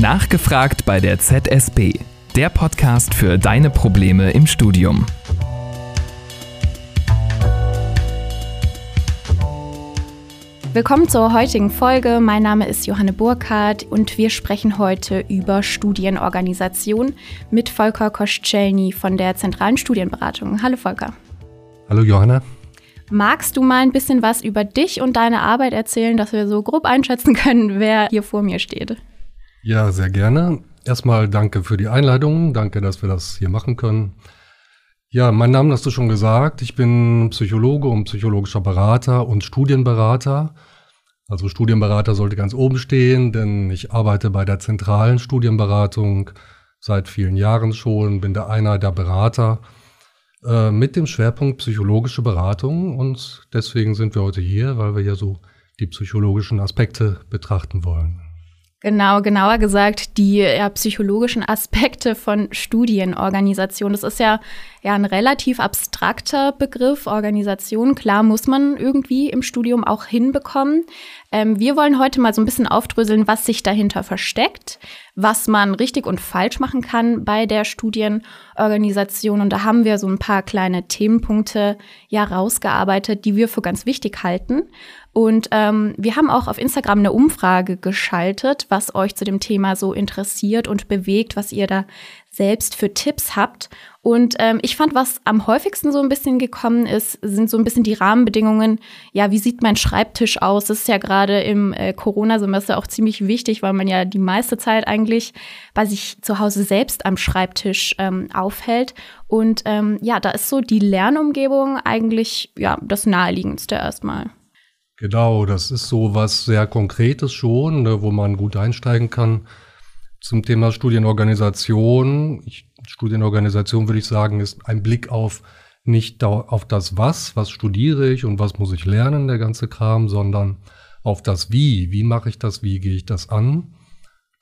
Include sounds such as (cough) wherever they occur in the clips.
Nachgefragt bei der ZSB, der Podcast für deine Probleme im Studium. Willkommen zur heutigen Folge. Mein Name ist Johanne Burkhardt und wir sprechen heute über Studienorganisation mit Volker Koschelny von der Zentralen Studienberatung. Hallo Volker. Hallo Johanna. Magst du mal ein bisschen was über dich und deine Arbeit erzählen, dass wir so grob einschätzen können, wer hier vor mir steht? Ja, sehr gerne. Erstmal danke für die Einladung. Danke, dass wir das hier machen können. Ja, mein Name hast du schon gesagt. Ich bin Psychologe und psychologischer Berater und Studienberater. Also Studienberater sollte ganz oben stehen, denn ich arbeite bei der zentralen Studienberatung seit vielen Jahren schon, bin da einer der Berater äh, mit dem Schwerpunkt psychologische Beratung und deswegen sind wir heute hier, weil wir ja so die psychologischen Aspekte betrachten wollen. Genau, genauer gesagt, die ja, psychologischen Aspekte von Studienorganisation. Das ist ja, ja ein relativ abstrakter Begriff, Organisation. Klar muss man irgendwie im Studium auch hinbekommen. Ähm, wir wollen heute mal so ein bisschen aufdröseln, was sich dahinter versteckt, was man richtig und falsch machen kann bei der Studienorganisation. Und da haben wir so ein paar kleine Themenpunkte ja rausgearbeitet, die wir für ganz wichtig halten. Und ähm, wir haben auch auf Instagram eine Umfrage geschaltet, was euch zu dem Thema so interessiert und bewegt, was ihr da selbst für Tipps habt. Und ähm, ich fand, was am häufigsten so ein bisschen gekommen ist, sind so ein bisschen die Rahmenbedingungen. Ja, wie sieht mein Schreibtisch aus? Das ist ja gerade im äh, Corona-Semester auch ziemlich wichtig, weil man ja die meiste Zeit eigentlich bei sich zu Hause selbst am Schreibtisch ähm, aufhält. Und ähm, ja, da ist so die Lernumgebung eigentlich ja das naheliegendste erstmal. Genau, das ist so was sehr Konkretes schon, ne, wo man gut einsteigen kann. Zum Thema Studienorganisation. Ich, Studienorganisation würde ich sagen, ist ein Blick auf nicht auf das Was, was studiere ich und was muss ich lernen, der ganze Kram, sondern auf das Wie. Wie mache ich das? Wie gehe ich das an?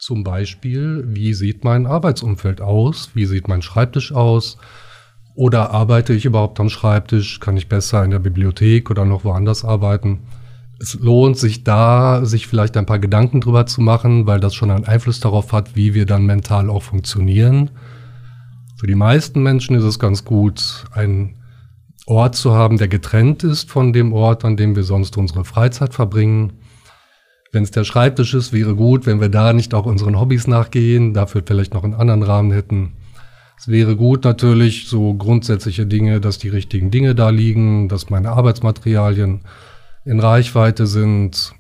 Zum Beispiel, wie sieht mein Arbeitsumfeld aus? Wie sieht mein Schreibtisch aus? Oder arbeite ich überhaupt am Schreibtisch? Kann ich besser in der Bibliothek oder noch woanders arbeiten? Es lohnt sich da, sich vielleicht ein paar Gedanken drüber zu machen, weil das schon einen Einfluss darauf hat, wie wir dann mental auch funktionieren. Für die meisten Menschen ist es ganz gut, einen Ort zu haben, der getrennt ist von dem Ort, an dem wir sonst unsere Freizeit verbringen. Wenn es der Schreibtisch ist, wäre gut, wenn wir da nicht auch unseren Hobbys nachgehen, dafür vielleicht noch einen anderen Rahmen hätten. Es wäre gut natürlich so grundsätzliche Dinge, dass die richtigen Dinge da liegen, dass meine Arbeitsmaterialien in Reichweite sind,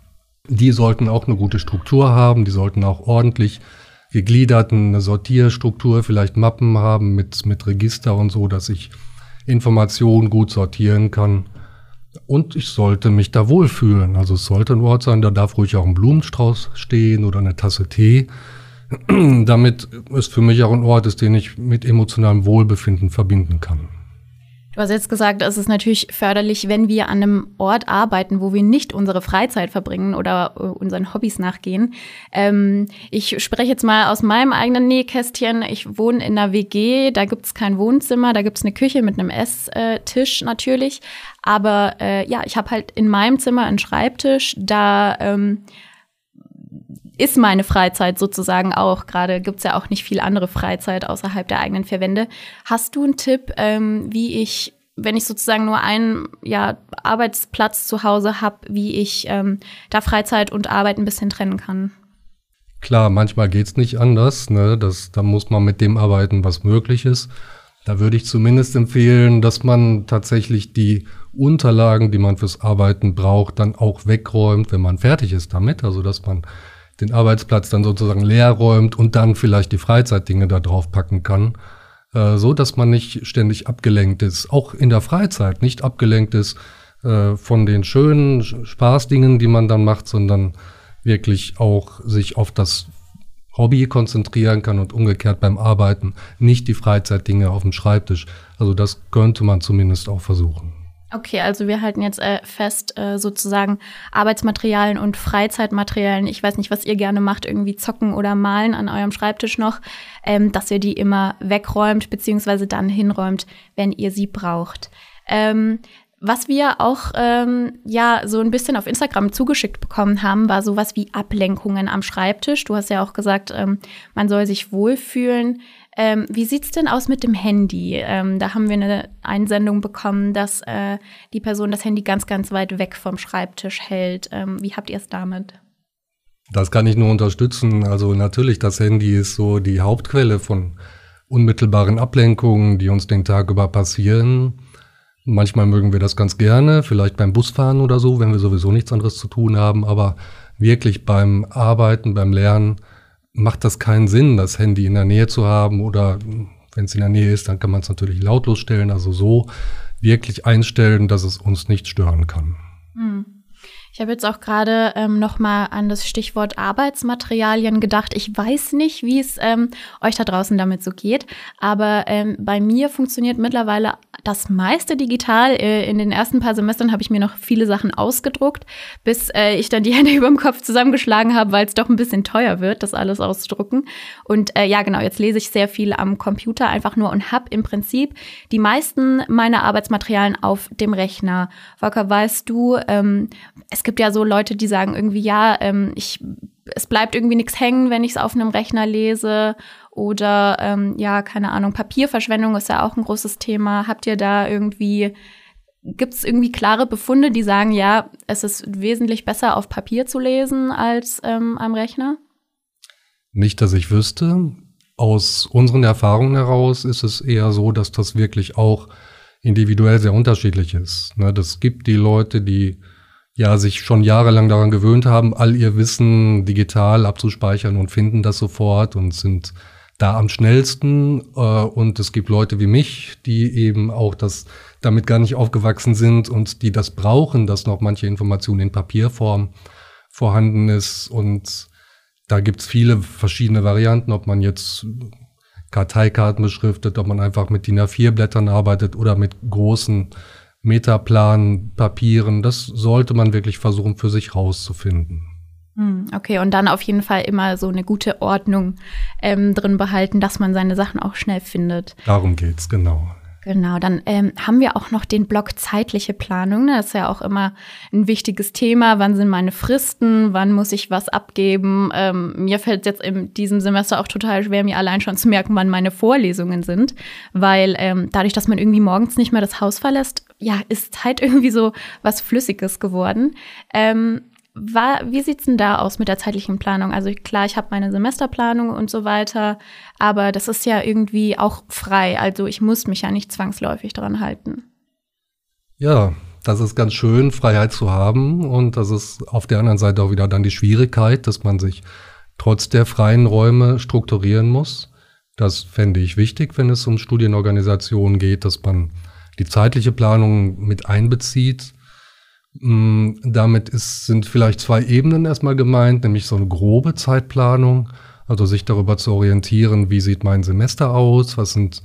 die sollten auch eine gute Struktur haben, die sollten auch ordentlich gegliederten eine Sortierstruktur, vielleicht Mappen haben mit, mit Register und so, dass ich Informationen gut sortieren kann. Und ich sollte mich da wohlfühlen. Also es sollte ein Ort sein, da darf ruhig auch ein Blumenstrauß stehen oder eine Tasse Tee. (clears throat) Damit es für mich auch ein Ort ist, den ich mit emotionalem Wohlbefinden verbinden kann. Du hast jetzt gesagt, es ist natürlich förderlich, wenn wir an einem Ort arbeiten, wo wir nicht unsere Freizeit verbringen oder äh, unseren Hobbys nachgehen. Ähm, ich spreche jetzt mal aus meinem eigenen Nähkästchen. Ich wohne in einer WG, da gibt es kein Wohnzimmer, da gibt es eine Küche mit einem Esstisch natürlich. Aber äh, ja, ich habe halt in meinem Zimmer einen Schreibtisch, da ähm, ist meine Freizeit sozusagen auch. Gerade gibt's ja auch nicht viel andere Freizeit außerhalb der eigenen vier. Hast du einen Tipp, ähm, wie ich, wenn ich sozusagen nur einen ja, Arbeitsplatz zu Hause habe, wie ich ähm, da Freizeit und Arbeit ein bisschen trennen kann? Klar, manchmal geht's nicht anders. Ne? Das, da muss man mit dem arbeiten, was möglich ist. Da würde ich zumindest empfehlen, dass man tatsächlich die Unterlagen, die man fürs Arbeiten braucht, dann auch wegräumt, wenn man fertig ist damit. Also dass man den Arbeitsplatz dann sozusagen leer räumt und dann vielleicht die Freizeitdinge da drauf packen kann, äh, so dass man nicht ständig abgelenkt ist, auch in der Freizeit nicht abgelenkt ist äh, von den schönen Spaßdingen, die man dann macht, sondern wirklich auch sich auf das Hobby konzentrieren kann und umgekehrt beim Arbeiten nicht die Freizeitdinge auf dem Schreibtisch. Also das könnte man zumindest auch versuchen. Okay, also wir halten jetzt äh, fest, äh, sozusagen Arbeitsmaterialien und Freizeitmaterialien. Ich weiß nicht, was ihr gerne macht, irgendwie zocken oder malen an eurem Schreibtisch noch, ähm, dass ihr die immer wegräumt, beziehungsweise dann hinräumt, wenn ihr sie braucht. Ähm, Was wir auch ähm, ja so ein bisschen auf Instagram zugeschickt bekommen haben, war sowas wie Ablenkungen am Schreibtisch. Du hast ja auch gesagt, ähm, man soll sich wohlfühlen. Ähm, wie sieht's denn aus mit dem Handy? Ähm, da haben wir eine Einsendung bekommen, dass äh, die Person das Handy ganz, ganz weit weg vom Schreibtisch hält. Ähm, wie habt ihr es damit? Das kann ich nur unterstützen. Also natürlich, das Handy ist so die Hauptquelle von unmittelbaren Ablenkungen, die uns den Tag über passieren. Manchmal mögen wir das ganz gerne, vielleicht beim Busfahren oder so, wenn wir sowieso nichts anderes zu tun haben, aber wirklich beim Arbeiten, beim Lernen macht das keinen Sinn, das Handy in der Nähe zu haben oder wenn es in der Nähe ist, dann kann man es natürlich lautlos stellen, also so wirklich einstellen, dass es uns nicht stören kann. Hm. Ich habe jetzt auch gerade ähm, noch mal an das Stichwort Arbeitsmaterialien gedacht. Ich weiß nicht, wie es ähm, euch da draußen damit so geht, aber ähm, bei mir funktioniert mittlerweile das meiste digital. Äh, in den ersten paar Semestern habe ich mir noch viele Sachen ausgedruckt, bis äh, ich dann die (laughs) Hände über dem Kopf zusammengeschlagen habe, weil es doch ein bisschen teuer wird, das alles auszudrucken. Und äh, ja, genau, jetzt lese ich sehr viel am Computer einfach nur und habe im Prinzip die meisten meiner Arbeitsmaterialien auf dem Rechner. Volker, weißt du, ähm, es gibt ja so Leute, die sagen irgendwie, ja, ähm, ich, es bleibt irgendwie nichts hängen, wenn ich es auf einem Rechner lese. Oder ähm, ja, keine Ahnung, Papierverschwendung ist ja auch ein großes Thema. Habt ihr da irgendwie, gibt es irgendwie klare Befunde, die sagen, ja, es ist wesentlich besser auf Papier zu lesen als ähm, am Rechner? Nicht, dass ich wüsste. Aus unseren Erfahrungen heraus ist es eher so, dass das wirklich auch individuell sehr unterschiedlich ist. Ne, das gibt die Leute, die ja sich schon jahrelang daran gewöhnt haben, all ihr Wissen digital abzuspeichern und finden das sofort und sind da am schnellsten. Äh, und es gibt Leute wie mich, die eben auch das damit gar nicht aufgewachsen sind und die das brauchen, dass noch manche Informationen in Papierform vorhanden ist. Und da gibt's viele verschiedene Varianten, ob man jetzt Karteikarten beschriftet, ob man einfach mit DIN A4-Blättern arbeitet oder mit großen Metaplan, Papieren, das sollte man wirklich versuchen für sich rauszufinden. Hm, okay, und dann auf jeden Fall immer so eine gute Ordnung ähm, drin behalten, dass man seine Sachen auch schnell findet. Darum geht's, genau. Genau, dann ähm, haben wir auch noch den Block zeitliche Planung. Ne? Das ist ja auch immer ein wichtiges Thema. Wann sind meine Fristen? Wann muss ich was abgeben? Ähm, mir fällt es jetzt in diesem Semester auch total schwer, mir allein schon zu merken, wann meine Vorlesungen sind. Weil ähm, dadurch, dass man irgendwie morgens nicht mehr das Haus verlässt, ja, ist Zeit (laughs) irgendwie so was Flüssiges geworden. Ähm, war, wie sieht's denn da aus mit der zeitlichen Planung? Also klar, ich habe meine Semesterplanung und so weiter, aber das ist ja irgendwie auch frei. Also ich muss mich ja nicht zwangsläufig dran halten. Ja, das ist ganz schön, Freiheit zu haben. Und das ist auf der anderen Seite auch wieder dann die Schwierigkeit, dass man sich trotz der freien Räume strukturieren muss. Das fände ich wichtig, wenn es um Studienorganisationen geht, dass man die zeitliche Planung mit einbezieht damit ist, sind vielleicht zwei Ebenen erstmal gemeint, nämlich so eine grobe Zeitplanung, also sich darüber zu orientieren, wie sieht mein Semester aus, was sind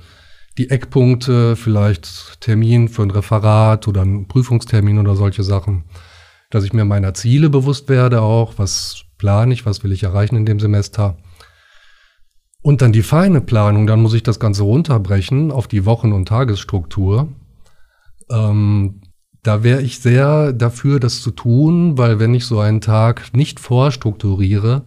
die Eckpunkte, vielleicht Termin für ein Referat oder ein Prüfungstermin oder solche Sachen, dass ich mir meiner Ziele bewusst werde auch, was plane ich, was will ich erreichen in dem Semester. Und dann die feine Planung, dann muss ich das Ganze runterbrechen auf die Wochen- und Tagesstruktur. Ähm, da wäre ich sehr dafür, das zu tun, weil wenn ich so einen Tag nicht vorstrukturiere,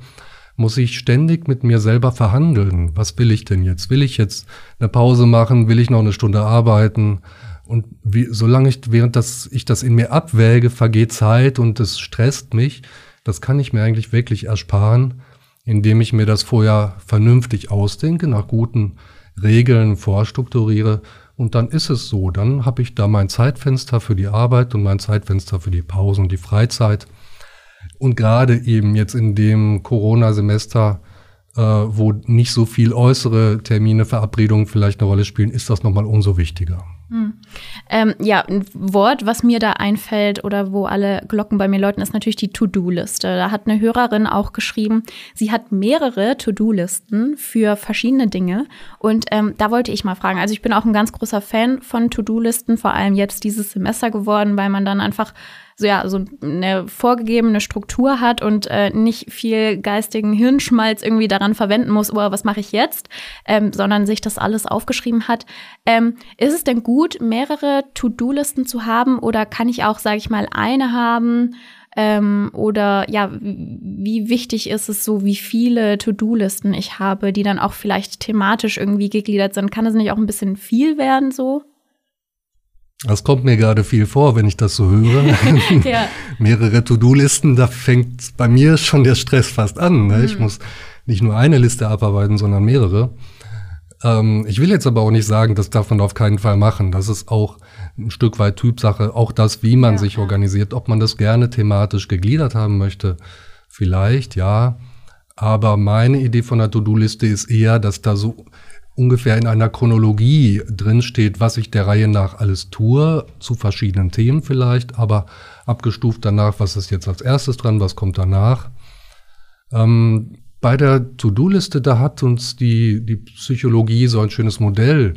muss ich ständig mit mir selber verhandeln. Was will ich denn jetzt? Will ich jetzt eine Pause machen? Will ich noch eine Stunde arbeiten? Und wie, solange ich, während das, ich das in mir abwäge, vergeht Zeit und es stresst mich. Das kann ich mir eigentlich wirklich ersparen, indem ich mir das vorher vernünftig ausdenke, nach guten Regeln vorstrukturiere und dann ist es so, dann habe ich da mein Zeitfenster für die Arbeit und mein Zeitfenster für die Pause und die Freizeit. Und gerade eben jetzt in dem Corona-Semester, äh, wo nicht so viel äußere Termine, Verabredungen vielleicht eine Rolle spielen, ist das nochmal umso wichtiger. Hm. Ähm, ja, ein Wort, was mir da einfällt oder wo alle Glocken bei mir läuten, ist natürlich die To-Do-Liste. Da hat eine Hörerin auch geschrieben, sie hat mehrere To-Do-Listen für verschiedene Dinge. Und ähm, da wollte ich mal fragen, also ich bin auch ein ganz großer Fan von To-Do-Listen, vor allem jetzt dieses Semester geworden, weil man dann einfach so ja so eine vorgegebene Struktur hat und äh, nicht viel geistigen Hirnschmalz irgendwie daran verwenden muss, oh, was mache ich jetzt, ähm, sondern sich das alles aufgeschrieben hat. Ähm, ist es denn gut, mehrere To-Do-Listen zu haben oder kann ich auch, sage ich mal, eine haben? Ähm, oder ja, wie wichtig ist es so, wie viele To-Do-Listen ich habe, die dann auch vielleicht thematisch irgendwie gegliedert sind? Kann es nicht auch ein bisschen viel werden so? Das kommt mir gerade viel vor, wenn ich das so höre. (laughs) ja. Mehrere To-Do-Listen, da fängt bei mir schon der Stress fast an. Ne? Mhm. Ich muss nicht nur eine Liste abarbeiten, sondern mehrere. Ähm, ich will jetzt aber auch nicht sagen, das darf man auf keinen Fall machen. Das ist auch ein Stück weit Typsache. Auch das, wie man ja, sich ja. organisiert, ob man das gerne thematisch gegliedert haben möchte, vielleicht, ja. Aber meine Idee von der To-Do-Liste ist eher, dass da so ungefähr in einer Chronologie drinsteht, was ich der Reihe nach alles tue, zu verschiedenen Themen vielleicht, aber abgestuft danach, was ist jetzt als erstes dran, was kommt danach. Ähm, bei der To-Do-Liste, da hat uns die, die Psychologie so ein schönes Modell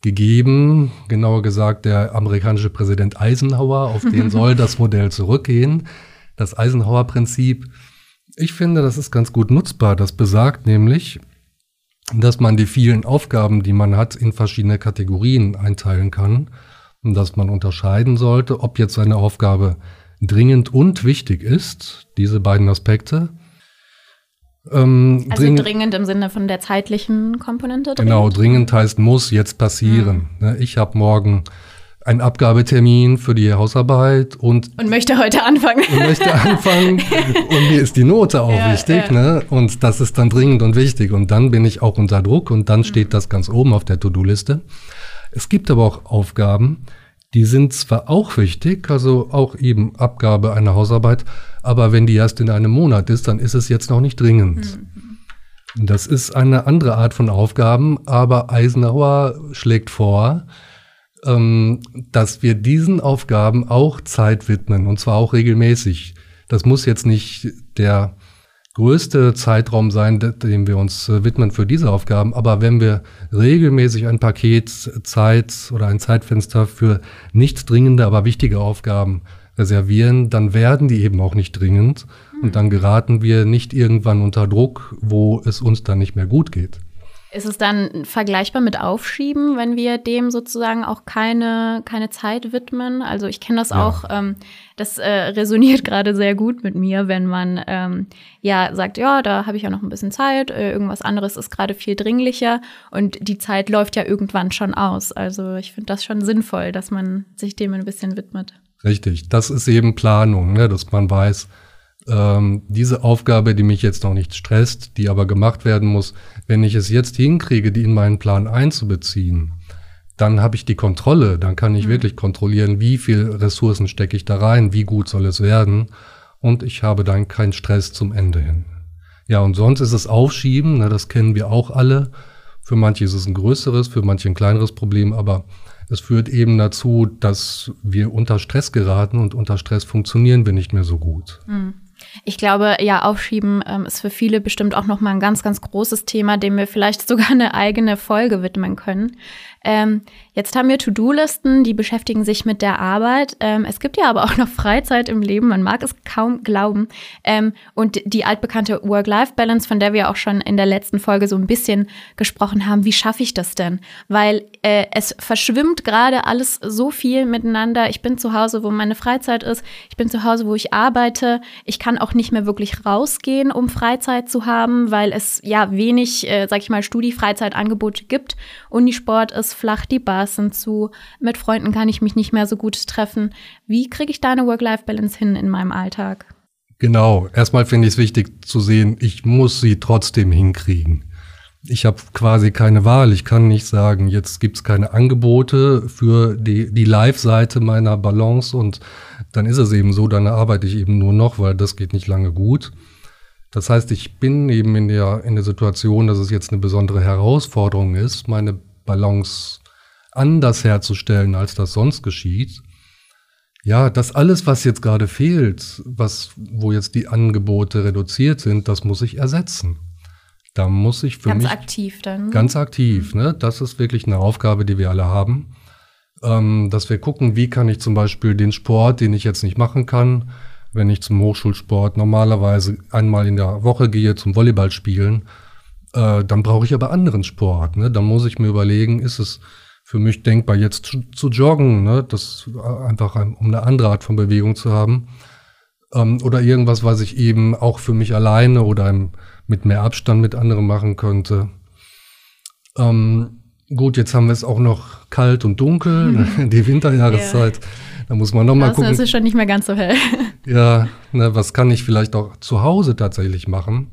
gegeben, genauer gesagt der amerikanische Präsident Eisenhower, auf den (laughs) soll das Modell zurückgehen, das Eisenhower-Prinzip. Ich finde, das ist ganz gut nutzbar. Das besagt nämlich, dass man die vielen Aufgaben, die man hat, in verschiedene Kategorien einteilen kann und dass man unterscheiden sollte, ob jetzt eine Aufgabe dringend und wichtig ist, diese beiden Aspekte, ähm, also dringend, dringend im Sinne von der zeitlichen Komponente? Dringend? Genau, dringend heißt muss jetzt passieren. Mhm. Ich habe morgen einen Abgabetermin für die Hausarbeit und und möchte heute anfangen und möchte anfangen (laughs) und mir ist die Note auch ja, wichtig, ja. ne? Und das ist dann dringend und wichtig und dann bin ich auch unter Druck und dann mhm. steht das ganz oben auf der To-Do-Liste. Es gibt aber auch Aufgaben, die sind zwar auch wichtig, also auch eben Abgabe einer Hausarbeit, aber wenn die erst in einem Monat ist, dann ist es jetzt noch nicht dringend. Mhm. Das ist eine andere Art von Aufgaben, aber Eisenhower schlägt vor, ähm, dass wir diesen Aufgaben auch Zeit widmen und zwar auch regelmäßig. Das muss jetzt nicht der größte Zeitraum sein, dem wir uns äh, widmen für diese Aufgaben. Aber wenn wir regelmäßig ein Paket Zeit oder ein Zeitfenster für nicht dringende, aber wichtige Aufgaben reservieren, dann werden die eben auch nicht dringend und dann geraten wir nicht irgendwann unter Druck, wo es uns dann nicht mehr gut geht. Ist es dann vergleichbar mit Aufschieben, wenn wir dem sozusagen auch keine, keine Zeit widmen? Also ich kenne das ja. auch, ähm, das äh, resoniert (laughs) gerade sehr gut mit mir, wenn man ähm, ja sagt, ja, da habe ich ja noch ein bisschen Zeit, äh, irgendwas anderes ist gerade viel dringlicher und die Zeit läuft ja irgendwann schon aus. Also ich finde das schon sinnvoll, dass man sich dem ein bisschen widmet. Richtig, das ist eben Planung, ne? dass man weiß, ähm, diese Aufgabe, die mich jetzt noch nicht stresst, die aber gemacht werden muss, wenn ich es jetzt hinkriege, die in meinen Plan einzubeziehen, dann habe ich die Kontrolle, dann kann ich mhm. wirklich kontrollieren, wie viel Ressourcen stecke ich da rein, wie gut soll es werden und ich habe dann keinen Stress zum Ende hin. Ja, und sonst ist es Aufschieben, ne, das kennen wir auch alle. Für manche ist es ein größeres, für manche ein kleineres Problem, aber es führt eben dazu, dass wir unter Stress geraten und unter Stress funktionieren wir nicht mehr so gut. Mhm. Ich glaube, ja, Aufschieben ähm, ist für viele bestimmt auch nochmal ein ganz, ganz großes Thema, dem wir vielleicht (laughs) sogar eine eigene Folge widmen können. Ähm, jetzt haben wir To-Do-Listen, die beschäftigen sich mit der Arbeit. Ähm, es gibt ja aber auch noch Freizeit im Leben, man mag es kaum glauben. Ähm, und die altbekannte Work-Life-Balance, von der wir auch schon in der letzten Folge so ein bisschen gesprochen haben, wie schaffe ich das denn? Weil äh, es verschwimmt gerade alles so viel miteinander. Ich bin zu Hause, wo meine Freizeit ist. Ich bin zu Hause, wo ich arbeite. Ich kann auch nicht mehr wirklich rausgehen, um Freizeit zu haben, weil es ja wenig, äh, sag ich mal, Studi-Freizeitangebote gibt. Unisport ist flach, die Bars sind zu, mit Freunden kann ich mich nicht mehr so gut treffen. Wie kriege ich da eine Work-Life-Balance hin in meinem Alltag? Genau, erstmal finde ich es wichtig zu sehen, ich muss sie trotzdem hinkriegen. Ich habe quasi keine Wahl. Ich kann nicht sagen, jetzt gibt es keine Angebote für die, die Live-Seite meiner Balance und dann ist es eben so, dann arbeite ich eben nur noch, weil das geht nicht lange gut. Das heißt, ich bin eben in der, in der Situation, dass es jetzt eine besondere Herausforderung ist, meine Balance anders herzustellen, als das sonst geschieht. Ja, das alles, was jetzt gerade fehlt, was, wo jetzt die Angebote reduziert sind, das muss ich ersetzen. Da muss ich für ganz mich aktiv dann. Ganz aktiv, ne? Das ist wirklich eine Aufgabe, die wir alle haben. ähm, dass wir gucken, wie kann ich zum Beispiel den Sport, den ich jetzt nicht machen kann, wenn ich zum Hochschulsport normalerweise einmal in der Woche gehe zum Volleyball spielen, äh, dann brauche ich aber anderen Sport. Ne? Dann muss ich mir überlegen, ist es für mich denkbar, jetzt zu, zu joggen, ne? das einfach um eine andere Art von Bewegung zu haben. Ähm, oder irgendwas, was ich eben auch für mich alleine oder im, mit mehr Abstand mit anderen machen könnte. Ähm, gut, jetzt haben wir es auch noch kalt und dunkel, mhm. (laughs) die Winterjahreszeit. Yeah. Da muss man noch mal gucken. Das ist schon nicht mehr ganz so hell. Ja, ne, was kann ich vielleicht auch zu Hause tatsächlich machen?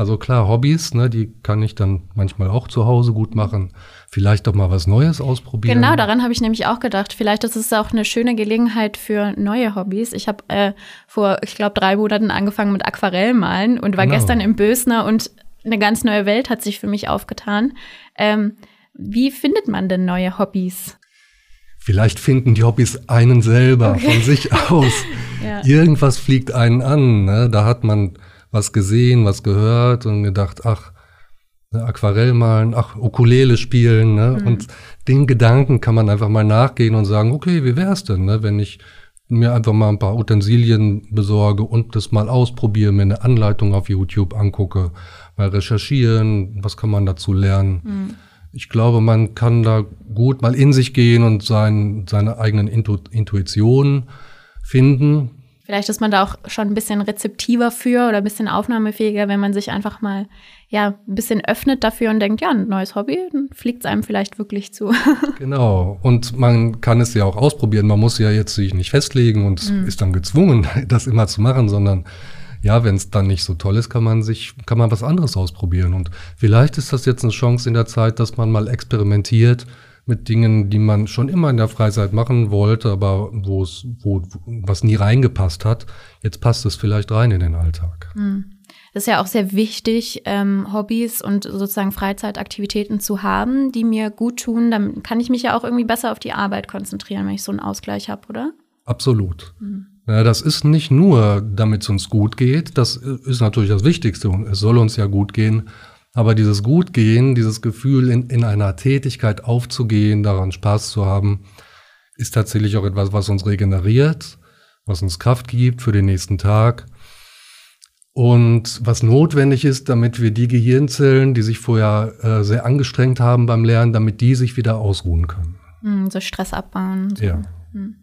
Also klar, Hobbys, ne, die kann ich dann manchmal auch zu Hause gut machen. Vielleicht auch mal was Neues ausprobieren. Genau, daran habe ich nämlich auch gedacht. Vielleicht ist es auch eine schöne Gelegenheit für neue Hobbys. Ich habe äh, vor, ich glaube, drei Monaten angefangen mit Aquarellmalen und war genau. gestern im Bösner und eine ganz neue Welt hat sich für mich aufgetan. Ähm, wie findet man denn neue Hobbys? Vielleicht finden die Hobbys einen selber okay. von sich aus. (laughs) ja. Irgendwas fliegt einen an. Ne? Da hat man was gesehen, was gehört und gedacht, ach, ne, Aquarell malen, ach, Ukulele spielen. Ne? Mhm. Und den Gedanken kann man einfach mal nachgehen und sagen, okay, wie wär's denn, ne? wenn ich mir einfach mal ein paar Utensilien besorge und das mal ausprobiere, mir eine Anleitung auf YouTube angucke, mal recherchieren, was kann man dazu lernen. Mhm. Ich glaube, man kann da gut mal in sich gehen und sein, seine eigenen Intu Intuitionen finden. Vielleicht ist man da auch schon ein bisschen rezeptiver für oder ein bisschen aufnahmefähiger, wenn man sich einfach mal ja, ein bisschen öffnet dafür und denkt, ja, ein neues Hobby, dann fliegt es einem vielleicht wirklich zu. (laughs) genau. Und man kann es ja auch ausprobieren. Man muss ja jetzt sich nicht festlegen und mhm. ist dann gezwungen, (laughs) das immer zu machen, sondern ja, wenn es dann nicht so toll ist, kann man sich, kann man was anderes ausprobieren. Und vielleicht ist das jetzt eine Chance in der Zeit, dass man mal experimentiert mit Dingen, die man schon immer in der Freizeit machen wollte, aber wo es, wo, was nie reingepasst hat. Jetzt passt es vielleicht rein in den Alltag. Mhm. Das ist ja auch sehr wichtig, ähm, Hobbys und sozusagen Freizeitaktivitäten zu haben, die mir gut tun. Dann kann ich mich ja auch irgendwie besser auf die Arbeit konzentrieren, wenn ich so einen Ausgleich habe, oder? Absolut. Mhm. Ja, das ist nicht nur, damit es uns gut geht. Das ist natürlich das Wichtigste und es soll uns ja gut gehen. Aber dieses Gutgehen, dieses Gefühl, in, in einer Tätigkeit aufzugehen, daran Spaß zu haben, ist tatsächlich auch etwas, was uns regeneriert, was uns Kraft gibt für den nächsten Tag und was notwendig ist, damit wir die Gehirnzellen, die sich vorher äh, sehr angestrengt haben beim Lernen, damit die sich wieder ausruhen können. Mm, so Stress abbauen. So. Ja. Mm.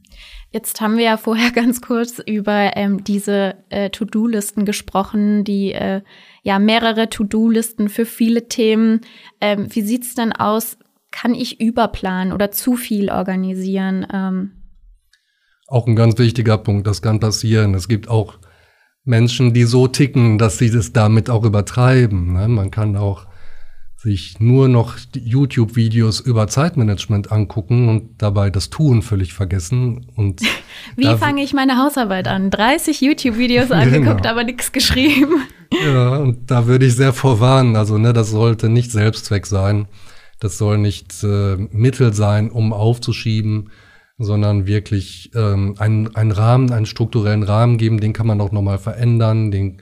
Jetzt haben wir ja vorher (laughs) ganz kurz über ähm, diese äh, To-Do-Listen gesprochen, die äh, ja mehrere To-Do-Listen für viele Themen. Ähm, wie sieht's denn aus? Kann ich überplanen oder zu viel organisieren? Ähm? Auch ein ganz wichtiger Punkt, das kann passieren. Es gibt auch Menschen, die so ticken, dass sie das damit auch übertreiben. Ne? Man kann auch sich nur noch YouTube-Videos über Zeitmanagement angucken und dabei das Tun völlig vergessen. Und (laughs) Wie fange ich meine Hausarbeit an? 30 YouTube-Videos (laughs) angeguckt, genau. aber nichts geschrieben. Ja, und da würde ich sehr vorwarnen. Also, ne, das sollte nicht Selbstzweck sein. Das soll nicht äh, Mittel sein, um aufzuschieben, sondern wirklich ähm, einen, einen Rahmen, einen strukturellen Rahmen geben. Den kann man auch nochmal verändern. Den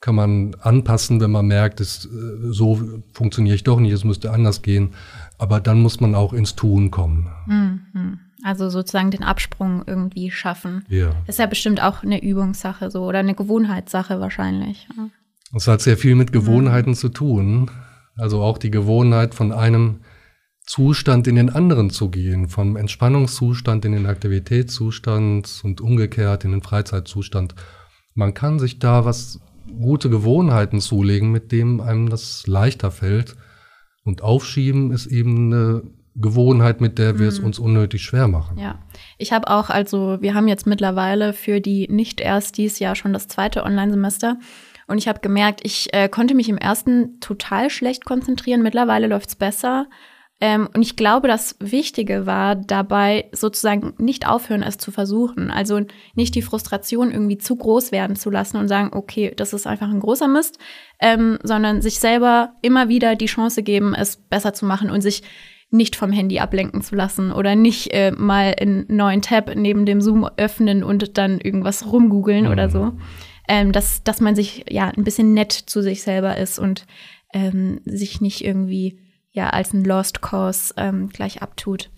kann man anpassen, wenn man merkt, es, äh, so funktioniere ich doch nicht, es müsste anders gehen. Aber dann muss man auch ins Tun kommen. Mhm. Also sozusagen den Absprung irgendwie schaffen. Ja. Ist ja bestimmt auch eine Übungssache so oder eine Gewohnheitssache wahrscheinlich. Es hat sehr viel mit Gewohnheiten mhm. zu tun. Also auch die Gewohnheit von einem Zustand in den anderen zu gehen, vom Entspannungszustand in den Aktivitätszustand und umgekehrt in den Freizeitzustand. Man kann sich da was gute Gewohnheiten zulegen, mit denen einem das leichter fällt. Und aufschieben ist eben eine Gewohnheit, mit der wir es mhm. uns unnötig schwer machen. Ja, ich habe auch, also wir haben jetzt mittlerweile für die nicht erst dieses Jahr schon das zweite Online-Semester. Und ich habe gemerkt, ich äh, konnte mich im ersten total schlecht konzentrieren. Mittlerweile läuft es besser. Ähm, und ich glaube, das Wichtige war dabei sozusagen nicht aufhören, es zu versuchen. Also nicht die Frustration irgendwie zu groß werden zu lassen und sagen, okay, das ist einfach ein großer Mist, ähm, sondern sich selber immer wieder die Chance geben, es besser zu machen und sich nicht vom Handy ablenken zu lassen oder nicht äh, mal einen neuen Tab neben dem Zoom öffnen und dann irgendwas rumgoogeln mhm. oder so. Ähm, dass, dass man sich ja ein bisschen nett zu sich selber ist und ähm, sich nicht irgendwie ja als ein Lost Cause ähm, gleich abtut.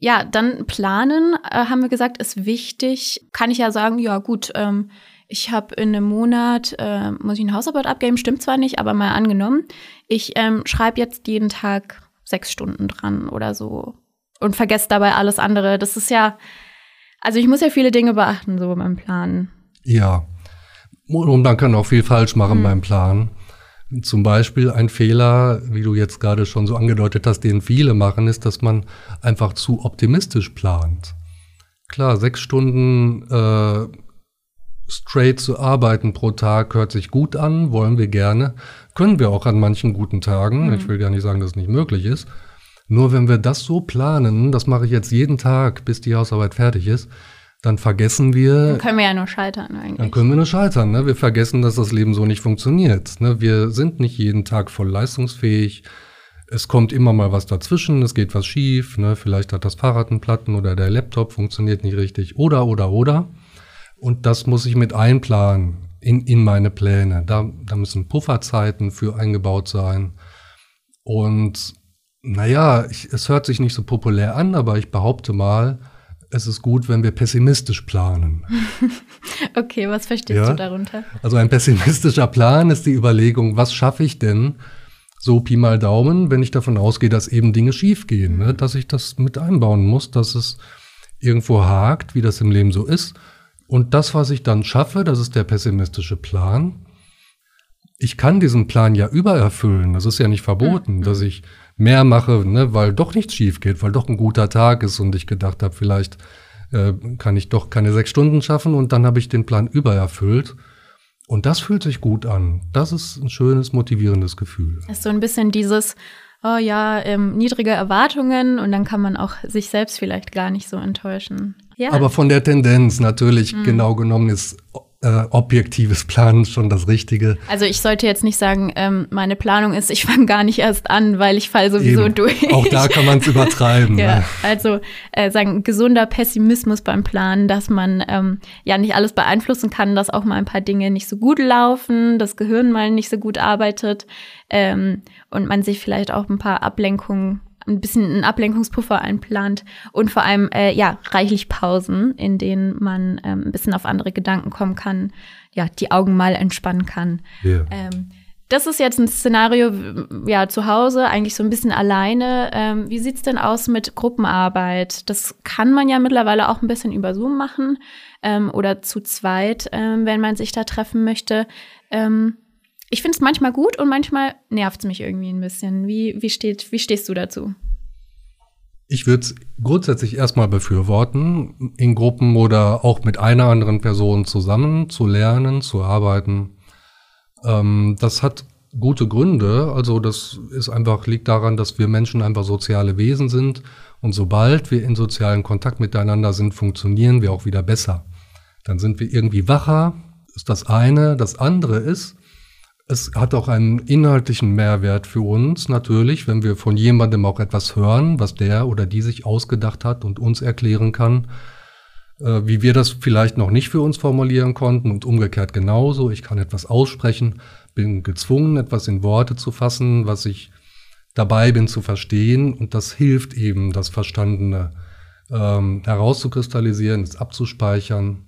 Ja, dann planen, äh, haben wir gesagt, ist wichtig. Kann ich ja sagen, ja gut, ähm, ich habe in einem Monat, äh, muss ich eine Hausarbeit abgeben, stimmt zwar nicht, aber mal angenommen, ich ähm, schreibe jetzt jeden Tag sechs Stunden dran oder so und vergesse dabei alles andere. Das ist ja, also ich muss ja viele Dinge beachten, so beim Planen. Ja, und man kann auch viel falsch machen mhm. beim Planen. Zum Beispiel ein Fehler, wie du jetzt gerade schon so angedeutet hast, den viele machen, ist, dass man einfach zu optimistisch plant. Klar, sechs Stunden äh, straight zu arbeiten pro Tag hört sich gut an, wollen wir gerne, können wir auch an manchen guten Tagen. Mhm. Ich will gar nicht sagen, dass es nicht möglich ist. Nur wenn wir das so planen, das mache ich jetzt jeden Tag, bis die Hausarbeit fertig ist, dann vergessen wir. Dann können wir ja nur scheitern eigentlich. Dann können wir nur scheitern. Ne? Wir vergessen, dass das Leben so nicht funktioniert. Ne? Wir sind nicht jeden Tag voll leistungsfähig. Es kommt immer mal was dazwischen, es geht was schief. Ne? Vielleicht hat das Fahrrad einen Platten oder der Laptop funktioniert nicht richtig. Oder, oder, oder. Und das muss ich mit einplanen in, in meine Pläne. Da, da müssen Pufferzeiten für eingebaut sein. Und naja, ich, es hört sich nicht so populär an, aber ich behaupte mal, es ist gut, wenn wir pessimistisch planen. (laughs) okay, was verstehst ja? du darunter? Also ein pessimistischer Plan ist die Überlegung, was schaffe ich denn so Pi mal Daumen, wenn ich davon ausgehe, dass eben Dinge schiefgehen, ne? dass ich das mit einbauen muss, dass es irgendwo hakt, wie das im Leben so ist. Und das, was ich dann schaffe, das ist der pessimistische Plan. Ich kann diesen Plan ja übererfüllen. Das ist ja nicht verboten, mhm. dass ich mehr mache, ne, weil doch nichts schief geht, weil doch ein guter Tag ist und ich gedacht habe, vielleicht äh, kann ich doch keine sechs Stunden schaffen und dann habe ich den Plan übererfüllt. Und das fühlt sich gut an. Das ist ein schönes, motivierendes Gefühl. Das ist so ein bisschen dieses, oh ja, ähm, niedrige Erwartungen und dann kann man auch sich selbst vielleicht gar nicht so enttäuschen. Ja. Aber von der Tendenz natürlich mhm. genau genommen ist äh, objektives Planen schon das Richtige. Also ich sollte jetzt nicht sagen, ähm, meine Planung ist, ich fange gar nicht erst an, weil ich falle sowieso Eben. durch. Auch da kann man es (laughs) übertreiben. ja, ne? also äh, sagen gesunder Pessimismus beim Planen, dass man ähm, ja nicht alles beeinflussen kann, dass auch mal ein paar Dinge nicht so gut laufen, das Gehirn mal nicht so gut arbeitet ähm, und man sich vielleicht auch ein paar Ablenkungen ein bisschen einen Ablenkungspuffer einplant und vor allem äh, ja reichlich Pausen, in denen man ähm, ein bisschen auf andere Gedanken kommen kann, ja die Augen mal entspannen kann. Yeah. Ähm, das ist jetzt ein Szenario, ja, zu Hause, eigentlich so ein bisschen alleine. Ähm, wie sieht's denn aus mit Gruppenarbeit? Das kann man ja mittlerweile auch ein bisschen über Zoom machen ähm, oder zu zweit, ähm, wenn man sich da treffen möchte. Ähm, ich finde es manchmal gut und manchmal nervt es mich irgendwie ein bisschen. Wie, wie, steht, wie stehst du dazu? Ich würde es grundsätzlich erstmal befürworten, in Gruppen oder auch mit einer anderen Person zusammen zu lernen, zu arbeiten. Ähm, das hat gute Gründe. Also das ist einfach, liegt daran, dass wir Menschen einfach soziale Wesen sind. Und sobald wir in sozialen Kontakt miteinander sind, funktionieren wir auch wieder besser. Dann sind wir irgendwie wacher, ist das eine. Das andere ist, es hat auch einen inhaltlichen Mehrwert für uns natürlich, wenn wir von jemandem auch etwas hören, was der oder die sich ausgedacht hat und uns erklären kann, äh, wie wir das vielleicht noch nicht für uns formulieren konnten und umgekehrt genauso. Ich kann etwas aussprechen, bin gezwungen, etwas in Worte zu fassen, was ich dabei bin zu verstehen und das hilft eben, das Verstandene ähm, herauszukristallisieren, es abzuspeichern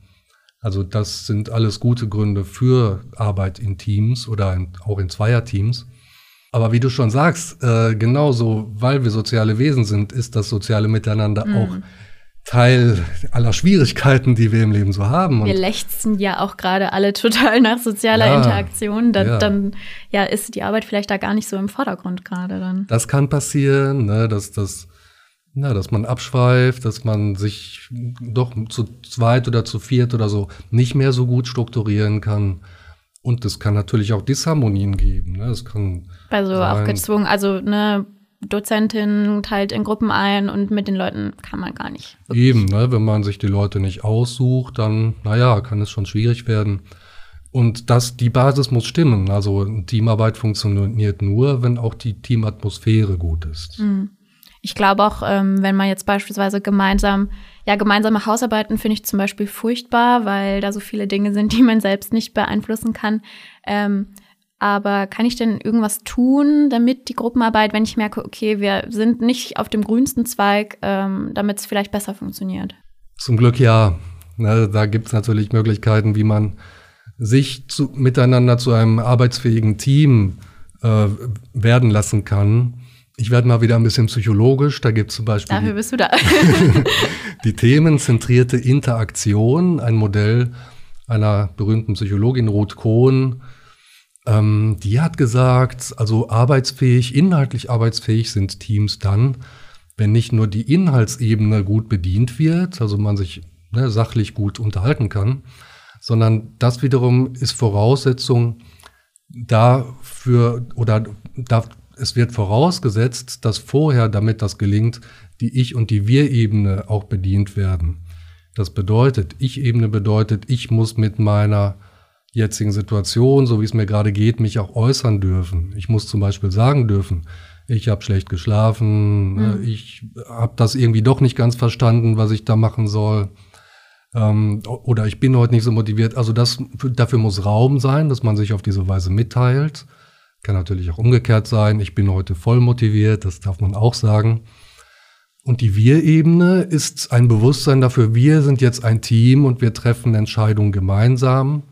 also das sind alles gute Gründe für Arbeit in Teams oder in, auch in Zweierteams. Aber wie du schon sagst, äh, genauso, weil wir soziale Wesen sind, ist das soziale Miteinander mhm. auch Teil aller Schwierigkeiten, die wir im Leben so haben. wir lechzen ja auch gerade alle total nach sozialer ja, Interaktion. Da, ja. Dann ja, ist die Arbeit vielleicht da gar nicht so im Vordergrund gerade dann. Das kann passieren, ne, dass das na, dass man abschweift, dass man sich doch zu zweit oder zu viert oder so nicht mehr so gut strukturieren kann. Und es kann natürlich auch Disharmonien geben. Ne? Es kann also sein, auch gezwungen, also eine Dozentin teilt in Gruppen ein und mit den Leuten kann man gar nicht. Eben, ne? wenn man sich die Leute nicht aussucht, dann, naja, kann es schon schwierig werden. Und das, die Basis muss stimmen. Also Teamarbeit funktioniert nur, wenn auch die Teamatmosphäre gut ist. Mhm. Ich glaube auch, ähm, wenn man jetzt beispielsweise gemeinsam, ja, gemeinsame Hausarbeiten finde ich zum Beispiel furchtbar, weil da so viele Dinge sind, die man selbst nicht beeinflussen kann. Ähm, aber kann ich denn irgendwas tun, damit die Gruppenarbeit, wenn ich merke, okay, wir sind nicht auf dem grünsten Zweig, ähm, damit es vielleicht besser funktioniert? Zum Glück ja. Ne, da gibt es natürlich Möglichkeiten, wie man sich zu, miteinander zu einem arbeitsfähigen Team äh, werden lassen kann. Ich werde mal wieder ein bisschen psychologisch. Da gibt es zum Beispiel Dafür bist du da. (laughs) die themenzentrierte Interaktion, ein Modell einer berühmten Psychologin Ruth Kohn. Ähm, die hat gesagt, also arbeitsfähig, inhaltlich arbeitsfähig sind Teams dann, wenn nicht nur die Inhaltsebene gut bedient wird, also man sich ne, sachlich gut unterhalten kann, sondern das wiederum ist Voraussetzung dafür oder da, es wird vorausgesetzt, dass vorher, damit das gelingt, die Ich- und die Wir-Ebene auch bedient werden. Das bedeutet, Ich-Ebene bedeutet, ich muss mit meiner jetzigen Situation, so wie es mir gerade geht, mich auch äußern dürfen. Ich muss zum Beispiel sagen dürfen, ich habe schlecht geschlafen, mhm. ich habe das irgendwie doch nicht ganz verstanden, was ich da machen soll. Ähm, oder ich bin heute nicht so motiviert. Also das, dafür muss Raum sein, dass man sich auf diese Weise mitteilt. Kann natürlich auch umgekehrt sein. Ich bin heute voll motiviert, das darf man auch sagen. Und die Wir-Ebene ist ein Bewusstsein dafür, wir sind jetzt ein Team und wir treffen Entscheidungen gemeinsam.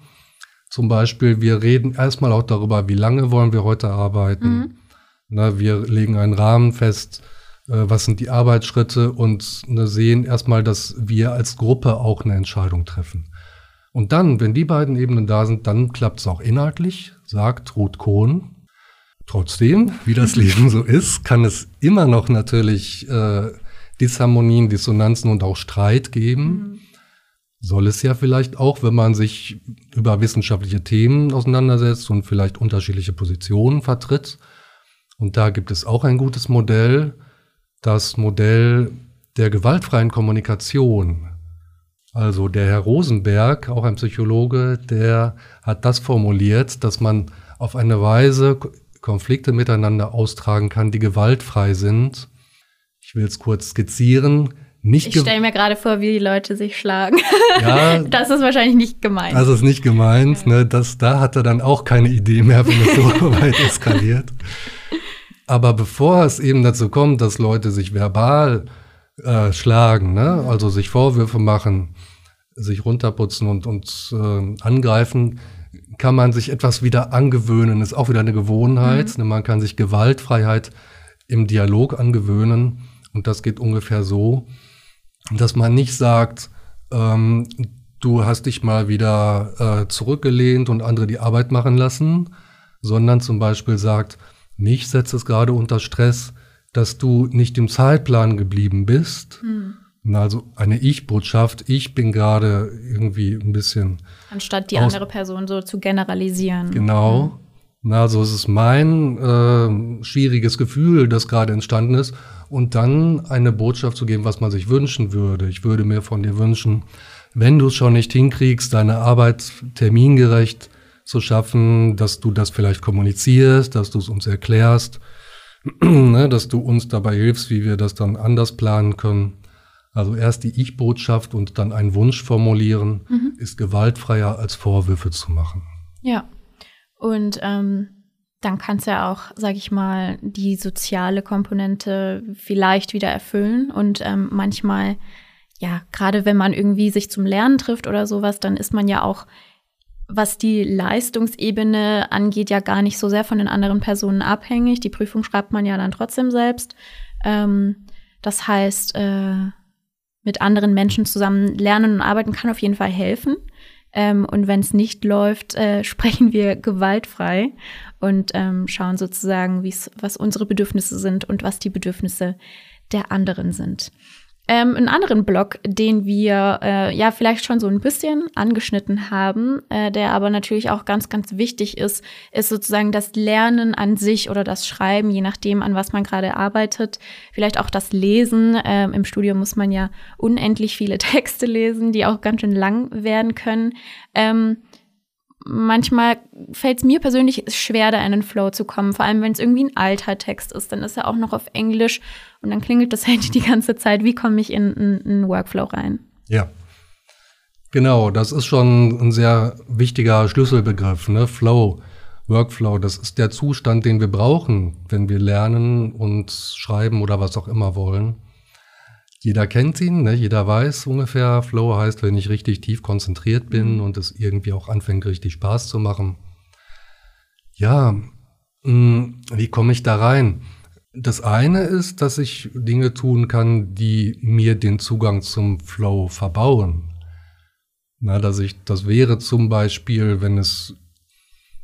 Zum Beispiel, wir reden erstmal auch darüber, wie lange wollen wir heute arbeiten. Mhm. Na, wir legen einen Rahmen fest, äh, was sind die Arbeitsschritte und ne, sehen erstmal, dass wir als Gruppe auch eine Entscheidung treffen. Und dann, wenn die beiden Ebenen da sind, dann klappt es auch inhaltlich, sagt Ruth Kohn. Trotzdem, wie das Leben so ist, kann es immer noch natürlich äh, Disharmonien, Dissonanzen und auch Streit geben. Mhm. Soll es ja vielleicht auch, wenn man sich über wissenschaftliche Themen auseinandersetzt und vielleicht unterschiedliche Positionen vertritt. Und da gibt es auch ein gutes Modell, das Modell der gewaltfreien Kommunikation. Also der Herr Rosenberg, auch ein Psychologe, der hat das formuliert, dass man auf eine Weise Konflikte miteinander austragen kann, die gewaltfrei sind. Ich will es kurz skizzieren. Nicht ich stelle mir gerade vor, wie die Leute sich schlagen. (laughs) Ja, (laughs) das ist wahrscheinlich nicht gemeint. Das ist nicht gemeint. Ne? Das, da hat er dann auch keine Idee mehr, wenn es so (laughs) weit eskaliert. Aber bevor es eben dazu kommt, dass Leute sich verbal äh, schlagen, ne? also sich Vorwürfe machen, sich runterputzen und, und äh, angreifen, kann man sich etwas wieder angewöhnen. Ist auch wieder eine Gewohnheit. Mhm. Man kann sich Gewaltfreiheit im Dialog angewöhnen. Und das geht ungefähr so, dass man nicht sagt, ähm, du hast dich mal wieder äh, zurückgelehnt und andere die Arbeit machen lassen, sondern zum Beispiel sagt, mich setzt es gerade unter Stress, dass du nicht im Zeitplan geblieben bist. Hm. Also eine Ich-Botschaft, ich bin gerade irgendwie ein bisschen. Anstatt die andere Person so zu generalisieren. Genau. Hm. Also es ist mein äh, schwieriges Gefühl, das gerade entstanden ist. Und dann eine Botschaft zu geben, was man sich wünschen würde. Ich würde mir von dir wünschen, wenn du es schon nicht hinkriegst, deine Arbeit termingerecht zu schaffen, dass du das vielleicht kommunizierst, dass du es uns erklärst, (clears throat) ne, dass du uns dabei hilfst, wie wir das dann anders planen können. Also erst die Ich-Botschaft und dann einen Wunsch formulieren, mhm. ist gewaltfreier als Vorwürfe zu machen. Ja. Und ähm, dann kannst du ja auch, sag ich mal, die soziale Komponente vielleicht wieder erfüllen. Und ähm, manchmal, ja, gerade wenn man irgendwie sich zum Lernen trifft oder sowas, dann ist man ja auch was die Leistungsebene angeht, ja gar nicht so sehr von den anderen Personen abhängig. Die Prüfung schreibt man ja dann trotzdem selbst. Ähm, das heißt, äh, mit anderen Menschen zusammen lernen und arbeiten kann auf jeden Fall helfen. Ähm, und wenn es nicht läuft, äh, (laughs) sprechen wir gewaltfrei und ähm, schauen sozusagen, was unsere Bedürfnisse sind und was die Bedürfnisse der anderen sind. Ähm, einen anderen Blog, den wir äh, ja vielleicht schon so ein bisschen angeschnitten haben, äh, der aber natürlich auch ganz, ganz wichtig ist, ist sozusagen das Lernen an sich oder das Schreiben, je nachdem, an was man gerade arbeitet. Vielleicht auch das Lesen. Ähm, Im Studium muss man ja unendlich viele (laughs) Texte lesen, die auch ganz schön lang werden können. Ähm, manchmal fällt es mir persönlich schwer, da in den Flow zu kommen. Vor allem, wenn es irgendwie ein alter Text ist, dann ist er auch noch auf Englisch und dann klingelt das (laughs) Handy die ganze Zeit. Wie komme ich in einen Workflow rein? Ja. Genau, das ist schon ein sehr wichtiger Schlüsselbegriff, ne? Flow. Workflow, das ist der Zustand, den wir brauchen, wenn wir lernen und schreiben oder was auch immer wollen. Jeder kennt ihn, ne? jeder weiß ungefähr, Flow heißt, wenn ich richtig tief konzentriert bin mhm. und es irgendwie auch anfängt, richtig Spaß zu machen. Ja, mh, hm, wie komme ich da rein? Das eine ist, dass ich Dinge tun kann, die mir den Zugang zum Flow verbauen. Na, dass ich, das wäre zum Beispiel, wenn es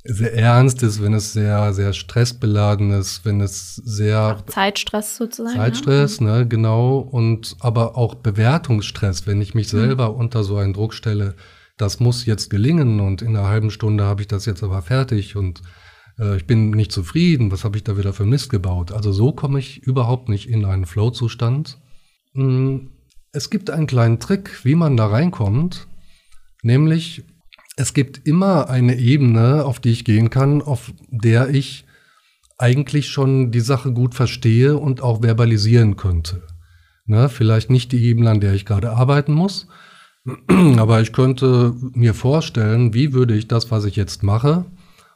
sehr ernst ist, wenn es sehr, sehr stressbeladen ist, wenn es sehr. Auch Zeitstress sozusagen. Zeitstress, ja. ne, genau. Und aber auch Bewertungsstress, wenn ich mich mhm. selber mhm. unter so einen Druck stelle, das muss jetzt gelingen und in einer halben Stunde habe ich das jetzt aber fertig und äh, ich bin nicht zufrieden, was habe ich da wieder für Mist gebaut? Also so komme ich überhaupt nicht in einen Flow-Zustand. Hm, es gibt einen kleinen Trick, wie man da reinkommt, nämlich es gibt immer eine Ebene, auf die ich gehen kann, auf der ich eigentlich schon die Sache gut verstehe und auch verbalisieren könnte. Ne, vielleicht nicht die Ebene, an der ich gerade arbeiten muss, (clears throat) aber ich könnte mir vorstellen, wie würde ich das, was ich jetzt mache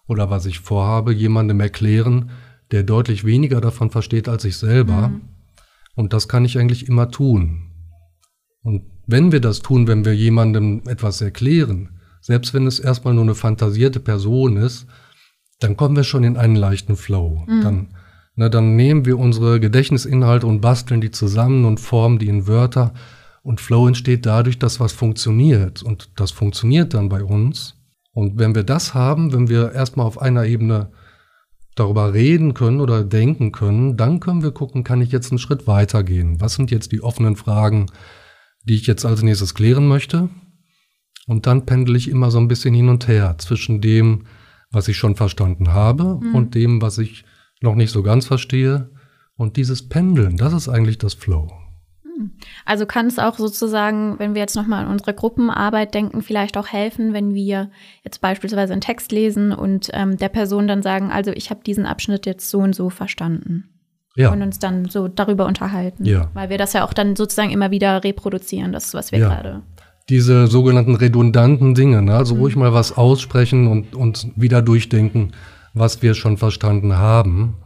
oder was ich vorhabe, jemandem erklären, der deutlich weniger davon versteht als ich selber. Mhm. Und das kann ich eigentlich immer tun. Und wenn wir das tun, wenn wir jemandem etwas erklären, selbst wenn es erstmal nur eine fantasierte Person ist, dann kommen wir schon in einen leichten Flow. Mhm. Dann, ne, dann nehmen wir unsere Gedächtnisinhalte und basteln die zusammen und formen die in Wörter. Und Flow entsteht dadurch, dass was funktioniert. Und das funktioniert dann bei uns. Und wenn wir das haben, wenn wir erstmal auf einer Ebene darüber reden können oder denken können, dann können wir gucken, kann ich jetzt einen Schritt weiter gehen? Was sind jetzt die offenen Fragen, die ich jetzt als nächstes klären möchte? Und dann pendel ich immer so ein bisschen hin und her zwischen dem, was ich schon verstanden habe mhm. und dem, was ich noch nicht so ganz verstehe. Und dieses Pendeln, das ist eigentlich das Flow. Hm. Also kann es auch sozusagen, wenn wir jetzt nochmal an unsere Gruppenarbeit denken, vielleicht auch helfen, wenn wir jetzt beispielsweise einen Text lesen und ähm, der Person dann sagen, also ich habe diesen Abschnitt jetzt so und so verstanden. Ja. Und uns dann so darüber unterhalten. Ja. Weil wir das ja auch dann sozusagen immer wieder reproduzieren, das, was wir ja. gerade diese sogenannten redundanten Dinge, ne? also mhm. ruhig mal was aussprechen und, und wieder durchdenken, was wir schon verstanden haben,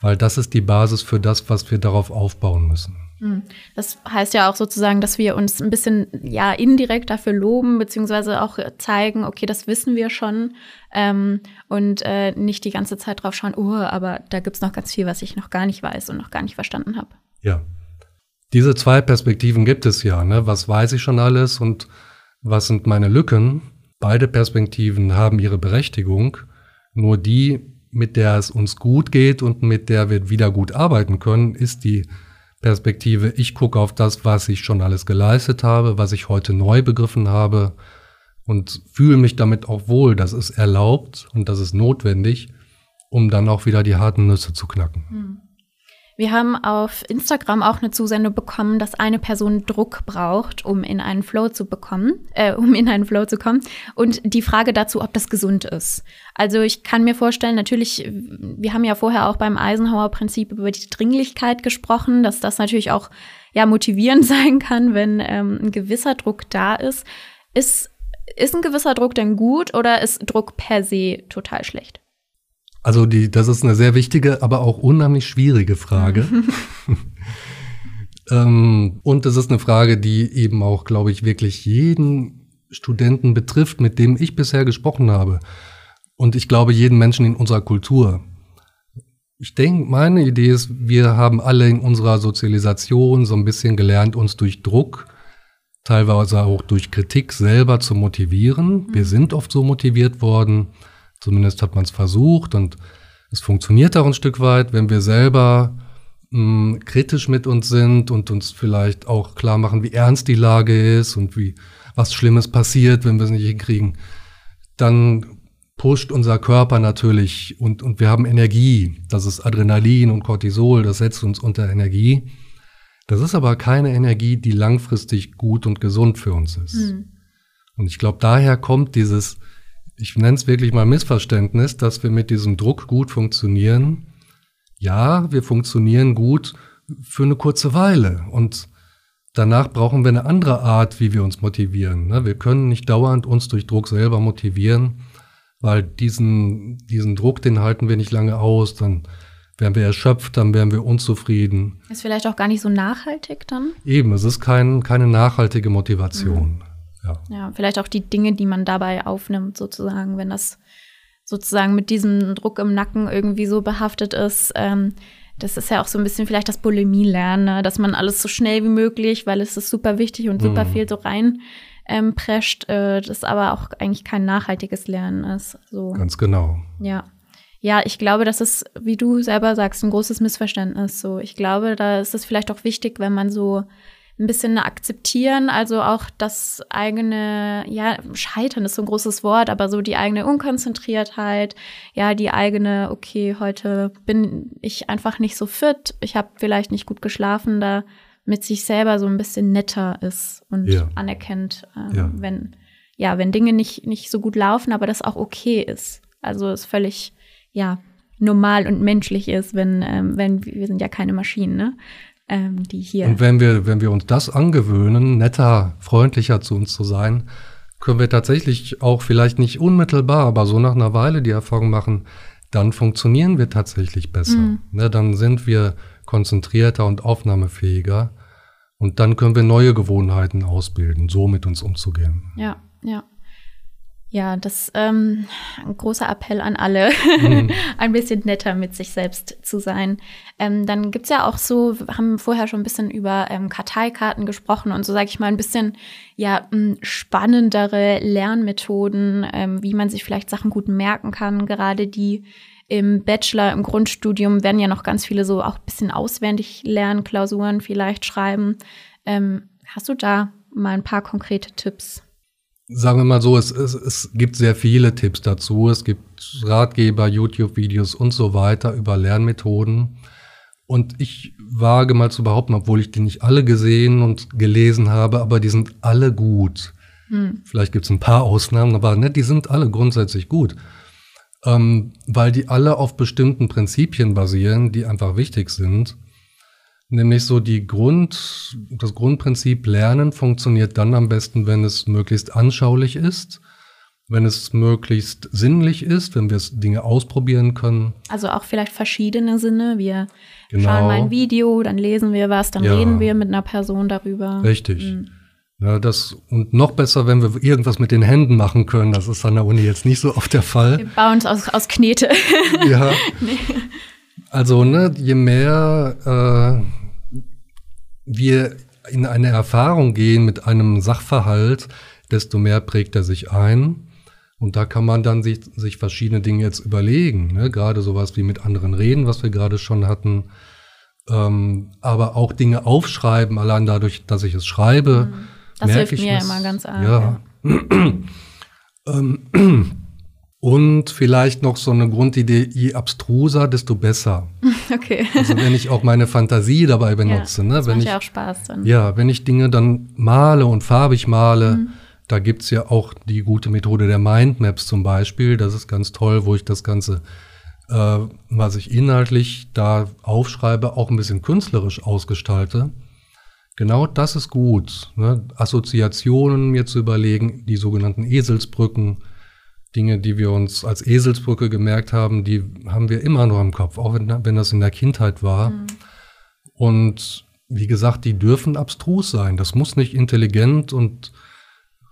weil das ist die Basis für das, was wir darauf aufbauen müssen. Mhm. Das heißt ja auch sozusagen, dass wir uns ein bisschen ja indirekt dafür loben, beziehungsweise auch zeigen, okay, das wissen wir schon ähm, und äh, nicht die ganze Zeit drauf schauen, oh, aber da gibt es noch ganz viel, was ich noch gar nicht weiß und noch gar nicht verstanden habe. Ja, diese zwei Perspektiven gibt es ja. Ne? Was weiß ich schon alles und was sind meine Lücken? Beide Perspektiven haben ihre Berechtigung. Nur die, mit der es uns gut geht und mit der wir wieder gut arbeiten können, ist die Perspektive, ich gucke auf das, was ich schon alles geleistet habe, was ich heute neu begriffen habe und fühle mich damit auch wohl. Das ist erlaubt und das ist notwendig, um dann auch wieder die harten Nüsse zu knacken. Mhm. Wir haben auf Instagram auch eine Zusendung bekommen, dass eine Person Druck braucht, um in einen Flow zu bekommen, äh, um in einen Flow zu kommen. Und die Frage dazu, ob das gesund ist. Also ich kann mir vorstellen, natürlich, wir haben ja vorher auch beim Eisenhower-Prinzip über die Dringlichkeit gesprochen, dass das natürlich auch ja motivierend (laughs) sein kann, wenn ähm, ein gewisser Druck da ist. Ist ist ein gewisser Druck denn gut oder ist Druck per se total schlecht? Also die, das ist eine sehr wichtige, aber auch unheimlich schwierige Frage. (laughs) ähm, und das ist eine Frage, die eben auch, glaube ich, wirklich jeden Studenten betrifft, mit dem ich bisher gesprochen habe. Und ich glaube, jeden Menschen in unserer Kultur. Ich denke, meine Idee ist, wir haben alle in unserer Sozialisation so ein bisschen gelernt, uns durch Druck, teilweise auch durch Kritik selber zu motivieren. Wir mhm. sind oft so motiviert worden. Zumindest hat man es versucht und es funktioniert auch ein Stück weit, wenn wir selber mh, hm, kritisch mit uns sind und uns vielleicht auch klar machen, wie ernst die Lage ist und wie was Schlimmes passiert, wenn wir es nicht hinkriegen. Dann pusht unser Körper natürlich und, und wir haben Energie. Das ist Adrenalin und Cortisol, das setzt uns unter Energie. Das ist aber keine Energie, die langfristig gut und gesund für uns ist. Mhm. Und ich glaube, daher kommt dieses ich nenne es wirklich mal Missverständnis, dass wir mit diesem Druck gut funktionieren. Ja, wir funktionieren gut für eine kurze Weile und danach brauchen wir eine andere Art, wie wir uns motivieren. Ne? Wir können nicht dauernd uns durch Druck selber motivieren, weil diesen, diesen Druck, den halten wir nicht lange aus, dann wären wir erschöpft, dann wären wir unzufrieden. Ist vielleicht auch gar nicht so nachhaltig dann? Eben, es ist kein, keine nachhaltige Motivation. Mhm. Ja. ja, vielleicht auch die Dinge, die man dabei aufnimmt, sozusagen, wenn das sozusagen mit diesem Druck im Nacken irgendwie so behaftet ist. Ähm, das ist ja auch so ein bisschen vielleicht das Bulimie-Lernen, ne? dass man alles so schnell wie möglich, weil es ist super wichtig und super mhm. viel so rein ähm, prescht, äh, das aber auch eigentlich kein nachhaltiges Lernen ist. So. Ganz genau. Ja. Ja, ich glaube, das ist, wie du selber sagst, ein großes Missverständnis. So, ich glaube, da ist es vielleicht auch wichtig, wenn man so ein bisschen akzeptieren, also auch das eigene, ja, Scheitern ist so ein großes Wort, aber so die eigene Unkonzentriertheit, ja, die eigene, okay, heute bin ich einfach nicht so fit, ich habe vielleicht nicht gut geschlafen, da mit sich selber so ein bisschen netter ist und ja. anerkennt, äh, ja. wenn, ja, wenn Dinge nicht, nicht so gut laufen, aber das auch okay ist. Also ist völlig, ja, normal und menschlich ist, wenn, ähm, wenn wir sind ja keine Maschinen, ne? Ähm, die hier. Und wenn wir, wenn wir uns das angewöhnen, netter, freundlicher zu uns zu sein, können wir tatsächlich auch vielleicht nicht unmittelbar, aber so nach einer Weile die Erfahrung machen, dann funktionieren wir tatsächlich besser. Mhm. Ne, dann sind wir konzentrierter und aufnahmefähiger und dann können wir neue Gewohnheiten ausbilden, so mit uns umzugehen. Ja, ja. Ja, das ähm, ein großer Appell an alle, mhm. (laughs) ein bisschen netter mit sich selbst zu sein. Ähm, dann es ja auch so, wir haben vorher schon ein bisschen über ähm, Karteikarten gesprochen und so sage ich mal ein bisschen ja spannendere Lernmethoden, ähm, wie man sich vielleicht Sachen gut merken kann. Gerade die im Bachelor, im Grundstudium werden ja noch ganz viele so auch ein bisschen auswendig lernen, Klausuren vielleicht schreiben. Ähm, hast du da mal ein paar konkrete Tipps? Sagen wir mal so, es, es, es gibt sehr viele Tipps dazu. Es gibt Ratgeber, YouTube-Videos und so weiter über Lernmethoden. Und ich wage mal zu behaupten, obwohl ich die nicht alle gesehen und gelesen habe, aber die sind alle gut. Hm. Vielleicht gibt es ein paar Ausnahmen, aber ne, die sind alle grundsätzlich gut. Ähm, weil die alle auf bestimmten Prinzipien basieren, die einfach wichtig sind. Nämlich so die Grund, das Grundprinzip Lernen funktioniert dann am besten, wenn es möglichst anschaulich ist, wenn es möglichst sinnlich ist, wenn wir es Dinge ausprobieren können. Also auch vielleicht verschiedene Sinne. Wir genau. schauen mal ein Video, dann lesen wir was, dann ja. reden wir mit einer Person darüber. Richtig. Mhm. Ja, das, und noch besser, wenn wir irgendwas mit den Händen machen können. Das ist an der Uni jetzt nicht so oft der Fall. Wir bauen es aus, aus Knete. ja. (laughs) nee. Also, ne, je mehr äh, wir in eine Erfahrung gehen mit einem Sachverhalt, desto mehr prägt er sich ein. Und da kann man dann sich, sich verschiedene Dinge jetzt überlegen. Ne? Gerade sowas wie mit anderen reden, was wir gerade schon hatten. Ähm, aber auch Dinge aufschreiben, allein dadurch, dass ich es schreibe. Mhm. Das hilft mir immer ganz arg. Ja. ja. (clears throat) ähm, (clears throat) und vielleicht noch so eine Grundidee, je abstruser, desto besser. (laughs) Okay. Also wenn ich auch meine Fantasie dabei benutze. Ja, ne? das wenn macht ich, ja auch Spaß dann. Ja, wenn ich Dinge dann male und farbig male, mhm. da gibt's ja auch die gute Methode der Mindmaps zum Beispiel. Das ist ganz toll, wo ich das Ganze, äh, was ich inhaltlich da aufschreibe, auch ein bisschen künstlerisch ausgestalte. Genau das ist gut. Ne? Assoziationen mir zu überlegen, die sogenannten Eselsbrücken Dinge, die wir uns als Eselsbrücke gemerkt haben, die haben wir immer noch im Kopf, auch wenn, wenn das in der Kindheit war. Mhm. Und wie gesagt, die dürfen abstrus sein. Das muss nicht intelligent und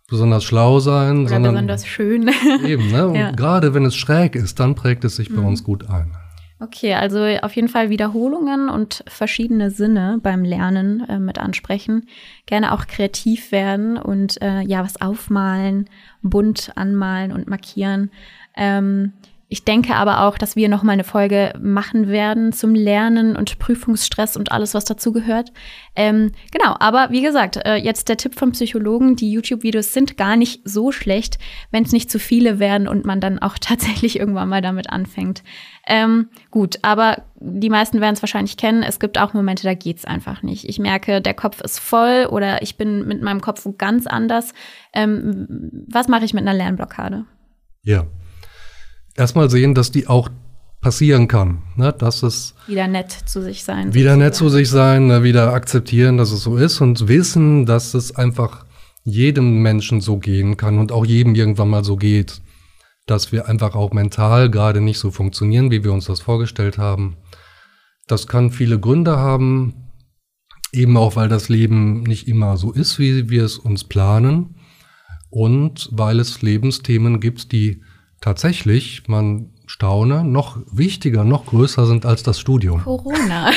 besonders schlau sein, Oder sondern besonders schön. eben, ne? (laughs) Und ja. gerade wenn es schräg ist, dann prägt es sich mhm. bei uns gut ein. Okay, also auf jeden Fall Wiederholungen und verschiedene Sinne beim Lernen äh, mit ansprechen. Gerne auch kreativ werden und äh, ja, was aufmalen, bunt anmalen und markieren. Ähm, ich denke aber auch, dass wir noch mal eine Folge machen werden zum Lernen und Prüfungsstress und alles, was dazu gehört. Ähm, genau, aber wie gesagt, äh, jetzt der Tipp vom Psychologen, die YouTube-Videos sind gar nicht so schlecht, wenn es nicht zu viele werden und man dann auch (laughs) tatsächlich irgendwann mal damit anfängt. Ähm, gut, aber die meisten werden es wahrscheinlich kennen. Es gibt auch Momente, da geht's einfach nicht. Ich merke, der Kopf ist voll oder ich bin mit meinem Kopf ganz anders. Ähm, was mache ich mit einer Lernblockade? Ja erstmal sehen, dass die auch passieren kann. Ne? Dass es wieder nett zu sich sein. Wieder sozusagen. nett zu sich sein, ne? wieder akzeptieren, dass es so ist und wissen, dass es einfach jedem Menschen so gehen kann und auch jedem irgendwann mal so geht. dass wir einfach auch mental gerade nicht so funktionieren, wie wir uns das vorgestellt haben. Das kann viele Gründe haben, eben auch weil das Leben nicht immer so ist, wie wir es uns planen und weil es Lebensthemen gibt, die tatsächlich, man staune, noch wichtiger, noch größer sind als das Studium. Corona.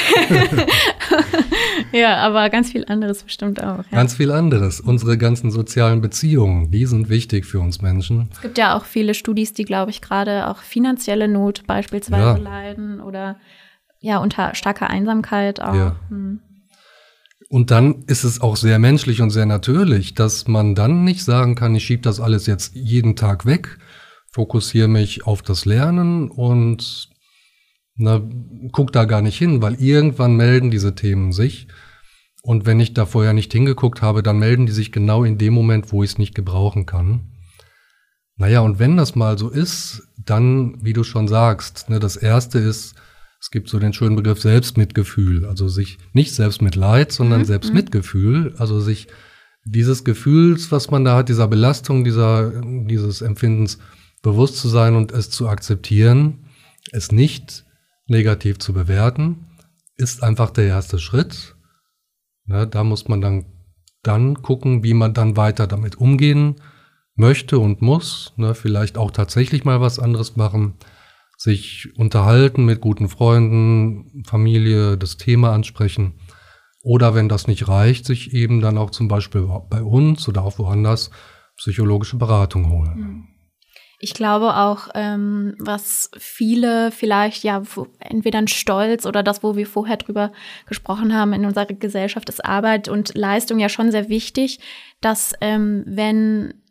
(laughs) ja, aber ganz viel anderes bestimmt auch. Ja. Ganz viel anderes. Unsere ganzen sozialen Beziehungen, die sind wichtig für uns Menschen. Es gibt ja auch viele Studis, die, glaube ich, gerade auch finanzielle Not beispielsweise ja. leiden oder ja, unter starker Einsamkeit auch. Ja. Hm. Und dann ist es auch sehr menschlich und sehr natürlich, dass man dann nicht sagen kann, ich schiebe das alles jetzt jeden Tag weg, fokussiere mich auf das Lernen und na, guck da gar nicht hin, weil irgendwann melden diese Themen sich. Und wenn ich da vorher nicht hingeguckt habe, dann melden die sich genau in dem Moment, wo ich es nicht gebrauchen kann. Naja, und wenn das mal so ist, dann, wie du schon sagst, ne, das erste ist, es gibt so den schönen Begriff Selbstmitgefühl, also sich nicht Selbstmitleid, sondern mhm. Selbstmitgefühl, also sich dieses Gefühls, was man da hat, dieser Belastung, dieser, dieses Empfindens bewusst zu sein und es zu akzeptieren, es nicht negativ zu bewerten, ist einfach der erste Schritt. Ja, da muss man dann, dann gucken, wie man dann weiter damit umgehen möchte und muss. Ne, vielleicht auch tatsächlich mal was anderes machen sich unterhalten mit guten Freunden, Familie, das Thema ansprechen. Oder wenn das nicht reicht, sich eben dann auch zum Beispiel bei uns oder auch woanders psychologische Beratung holen. Hm. Ich glaube auch, ähm, was viele vielleicht ja entweder ein Stolz oder das, wo wir vorher drüber gesprochen haben in unserer Gesellschaft, ist Arbeit und Leistung ja schon sehr wichtig, dass ähm, wenn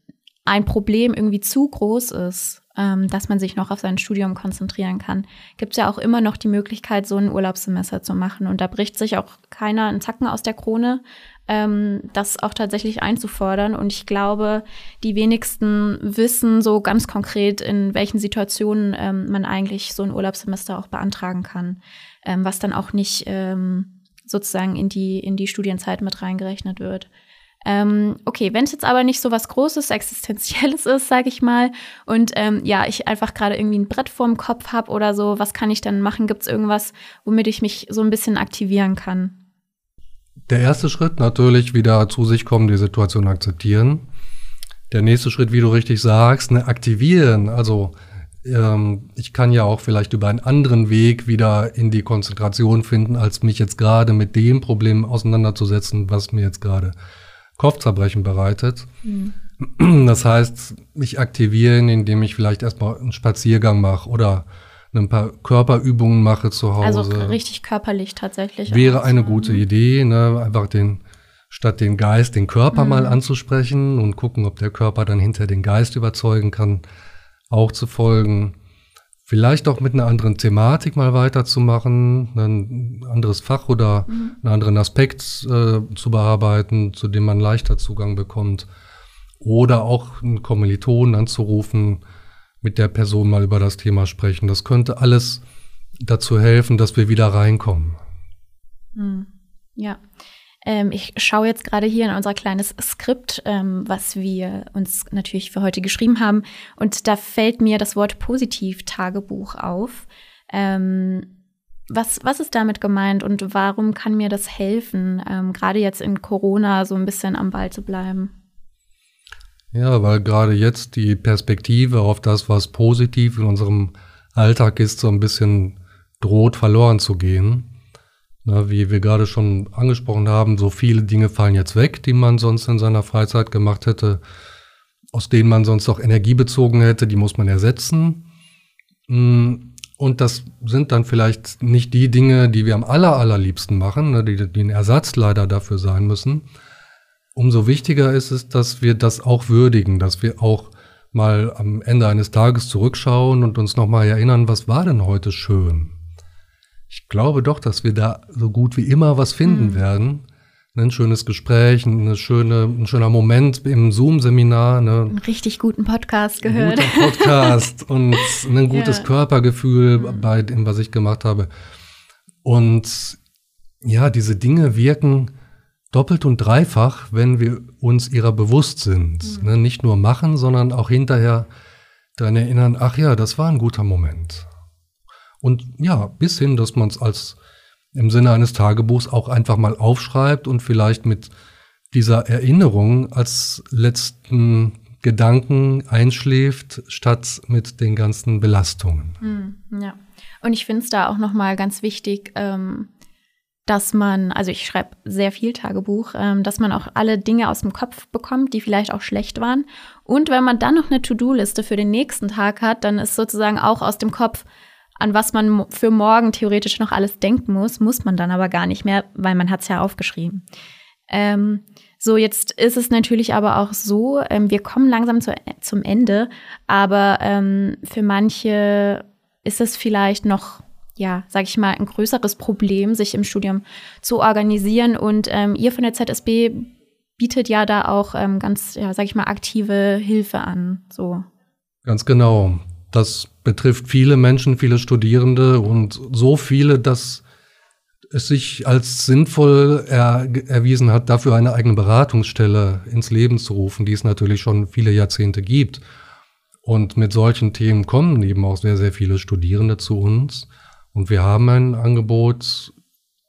ein Problem irgendwie zu groß ist, ähm, dass man sich noch auf sein Studium konzentrieren kann, gibt es ja auch immer noch die Möglichkeit, so ein Urlaubssemester zu machen. Und da bricht sich auch keiner einen Zacken aus der Krone, ähm, das auch tatsächlich einzufordern. Und ich glaube, die wenigsten wissen so ganz konkret, in welchen Situationen ähm, man eigentlich so ein Urlaubssemester auch beantragen kann, ähm, was dann auch nicht ähm, sozusagen in die, in die Studienzeit mit reingerechnet wird. Ähm, okay, wenn es jetzt aber nicht so was Großes, Existenzielles (laughs) ist, sage ich mal, und ähm, ja, ich einfach gerade irgendwie ein Brett vorm Kopf habe oder so, was kann ich dann machen? Gibt es irgendwas, womit ich mich so ein bisschen aktivieren kann? Der erste Schritt natürlich wieder zu sich kommen, die Situation akzeptieren. Der nächste Schritt, wie du richtig sagst, ne, aktivieren. Also ähm, ich kann ja auch vielleicht über einen anderen Weg wieder in die Konzentration finden, als mich jetzt gerade mit dem Problem auseinanderzusetzen, was mir jetzt gerade Kopfzerbrechen bereitet. Mhm. Das heißt, mich aktivieren, indem ich vielleicht erstmal einen Spaziergang mache oder ein paar Körperübungen mache zu Hause. Also richtig körperlich tatsächlich. Wäre eine gute Idee, ne? einfach den, statt den Geist, den Körper mhm. mal anzusprechen und gucken, ob der Körper dann hinter den Geist überzeugen kann, auch zu folgen. Vielleicht auch mit einer anderen Thematik mal weiterzumachen, ein anderes Fach oder mhm. einen anderen Aspekt äh, zu bearbeiten, zu dem man leichter Zugang bekommt. Oder auch einen Kommilitonen anzurufen, mit der Person mal über das Thema sprechen. Das könnte alles dazu helfen, dass wir wieder reinkommen. Mhm. Ja. Ähm, ich schaue jetzt gerade hier in unser kleines Skript, ähm, was wir uns natürlich für heute geschrieben haben. Und da fällt mir das Wort Positiv-Tagebuch auf. Ähm, was, was ist damit gemeint und warum kann mir das helfen, gerade jetzt in Corona so ein bisschen am Ball zu bleiben? Ja, weil gerade jetzt die Perspektive auf das, was positiv in unserem Alltag ist, so ein bisschen droht verloren zu gehen. Na, wie wir gerade schon angesprochen haben, so viele Dinge fallen jetzt weg, die man sonst in seiner Freizeit gemacht hätte, aus denen man sonst auch Energie bezogen hätte, die muss man ersetzen. Mm, und das sind dann vielleicht nicht die Dinge, die wir am aller, allerliebsten machen, ne, die, die ein Ersatz leider dafür sein müssen. Umso wichtiger ist es, dass wir das auch würdigen, dass wir auch mal am Ende eines Tages zurückschauen und uns nochmal erinnern, was war denn heute schön? ich glaube doch, dass wir da so gut wie immer was finden mhm. werden. Ein schönes Gespräch, eine schöne, ein schöner Moment im Zoom-Seminar. Ne? Einen richtig guten Podcast gehört. Ein guter Podcast (laughs) und ein gutes ja. Körpergefühl mhm. bei dem, was ich gemacht habe. Und ja, diese Dinge wirken doppelt und dreifach, wenn wir uns ihrer bewusst sind. Mhm. Ne? Nicht nur machen, sondern auch hinterher daran erinnern, ach ja, das war ein guter Moment. Und ja, bis hin, dass man es als im Sinne eines Tagebuchs auch einfach mal aufschreibt und vielleicht mit dieser Erinnerung als letzten Gedanken einschläft, statt mit den ganzen Belastungen. Hm, ja. Und ich finde es da auch nochmal ganz wichtig, ähm, dass man, also ich schreibe sehr viel Tagebuch, ähm, dass man auch alle Dinge aus dem Kopf bekommt, die vielleicht auch schlecht waren. Und wenn man dann noch eine To-Do-Liste für den nächsten Tag hat, dann ist sozusagen auch aus dem Kopf, an was man für morgen theoretisch noch alles denken muss, muss man dann aber gar nicht mehr, weil man hat es ja aufgeschrieben. Ähm, so, jetzt ist es natürlich aber auch so, ähm, wir kommen langsam zu, zum Ende, aber ähm, für manche ist es vielleicht noch, ja, sag ich mal, ein größeres Problem, sich im Studium zu organisieren. Und ähm, ihr von der ZSB bietet ja da auch ähm, ganz, ja, sag ich mal, aktive Hilfe an. So. Ganz genau. Das betrifft viele Menschen, viele Studierende und so viele, dass es sich als sinnvoll er, erwiesen hat, dafür eine eigene Beratungsstelle ins Leben zu rufen, die es natürlich schon viele Jahrzehnte gibt. Und mit solchen Themen kommen eben auch sehr, sehr viele Studierende zu uns. Und wir haben ein Angebot,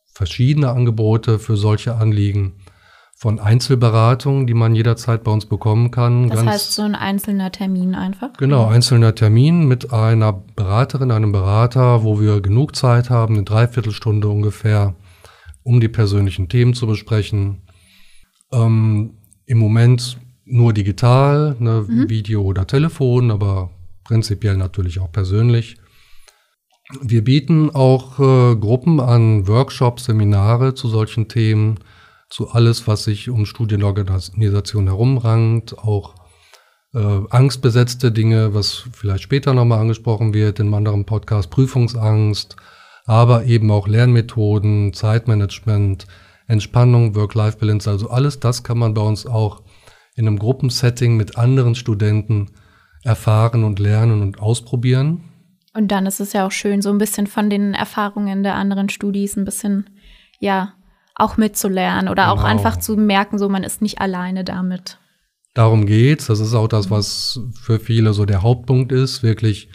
verschiedene Angebote für solche Anliegen von Einzelberatungen, die man jederzeit bei uns bekommen kann. Das heißt so ein einzelner Termin einfach? Genau, einzelner Termin mit einer Beraterin, einem Berater, wo wir genug Zeit haben, eine Dreiviertelstunde ungefähr, um die persönlichen Themen zu besprechen. Ähm, Im Moment nur digital, ne, mhm. Video oder Telefon, aber prinzipiell natürlich auch persönlich. Wir bieten auch äh, Gruppen an, Workshops, Seminare zu solchen Themen zu alles, was sich um Studienorganisation herumrankt, auch äh, angstbesetzte Dinge, was vielleicht später nochmal angesprochen wird in einem anderen Podcast, Prüfungsangst, aber eben auch Lernmethoden, Zeitmanagement, Entspannung, Work-Life-Balance, also alles das kann man bei uns auch in einem Gruppensetting mit anderen Studenten erfahren und lernen und ausprobieren. Und dann ist es ja auch schön, so ein bisschen von den Erfahrungen der anderen Studis ein bisschen, ja, auch mitzulernen oder genau. auch einfach zu merken, so man ist nicht alleine damit. Darum geht's. Das ist auch das, was für viele so der Hauptpunkt ist, wirklich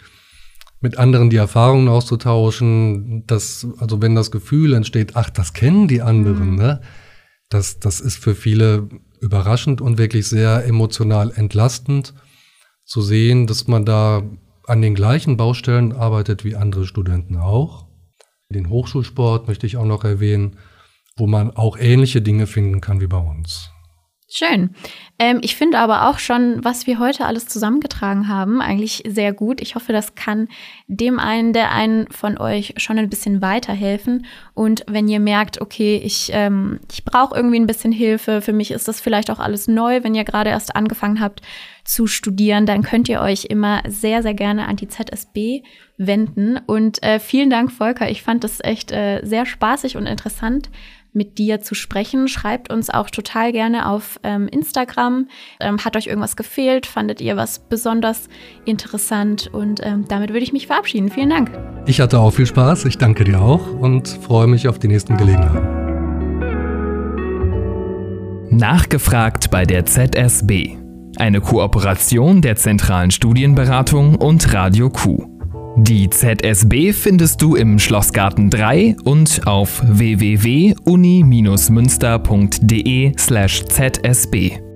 mit anderen die Erfahrungen auszutauschen. dass, also wenn das Gefühl entsteht, ach, das kennen die anderen, mhm. ne? Das, das ist für viele überraschend und wirklich sehr emotional entlastend zu sehen, dass man da an den gleichen Baustellen arbeitet wie andere Studenten auch. Den Hochschulsport möchte ich auch noch erwähnen wo man auch ähnliche Dinge finden kann wie bei uns. Schön. Ähm, ich finde aber auch schon, was wir heute alles zusammengetragen haben, eigentlich sehr gut. Ich hoffe, das kann dem einen, der einen von euch schon ein bisschen weiterhelfen. Und wenn ihr merkt, okay, ich, ähm, ich brauche irgendwie ein bisschen Hilfe, für mich ist das vielleicht auch alles neu, wenn ihr gerade erst angefangen habt zu studieren, dann könnt ihr euch immer sehr, sehr gerne an die ZSB wenden. Und äh, vielen Dank, Volker. Ich fand das echt äh, sehr spaßig und interessant mit dir zu sprechen. Schreibt uns auch total gerne auf ähm, Instagram. Ähm, hat euch irgendwas gefehlt? Fandet ihr was besonders interessant? Und ähm, damit würde ich mich verabschieden. Vielen Dank. Ich hatte auch viel Spaß. Ich danke dir auch und freue mich auf die nächsten Gelegenheiten. Nachgefragt bei der ZSB. Eine Kooperation der Zentralen Studienberatung und Radio Q. Die ZSB findest du im Schlossgarten 3 und auf www.uni-münster.de/zsb.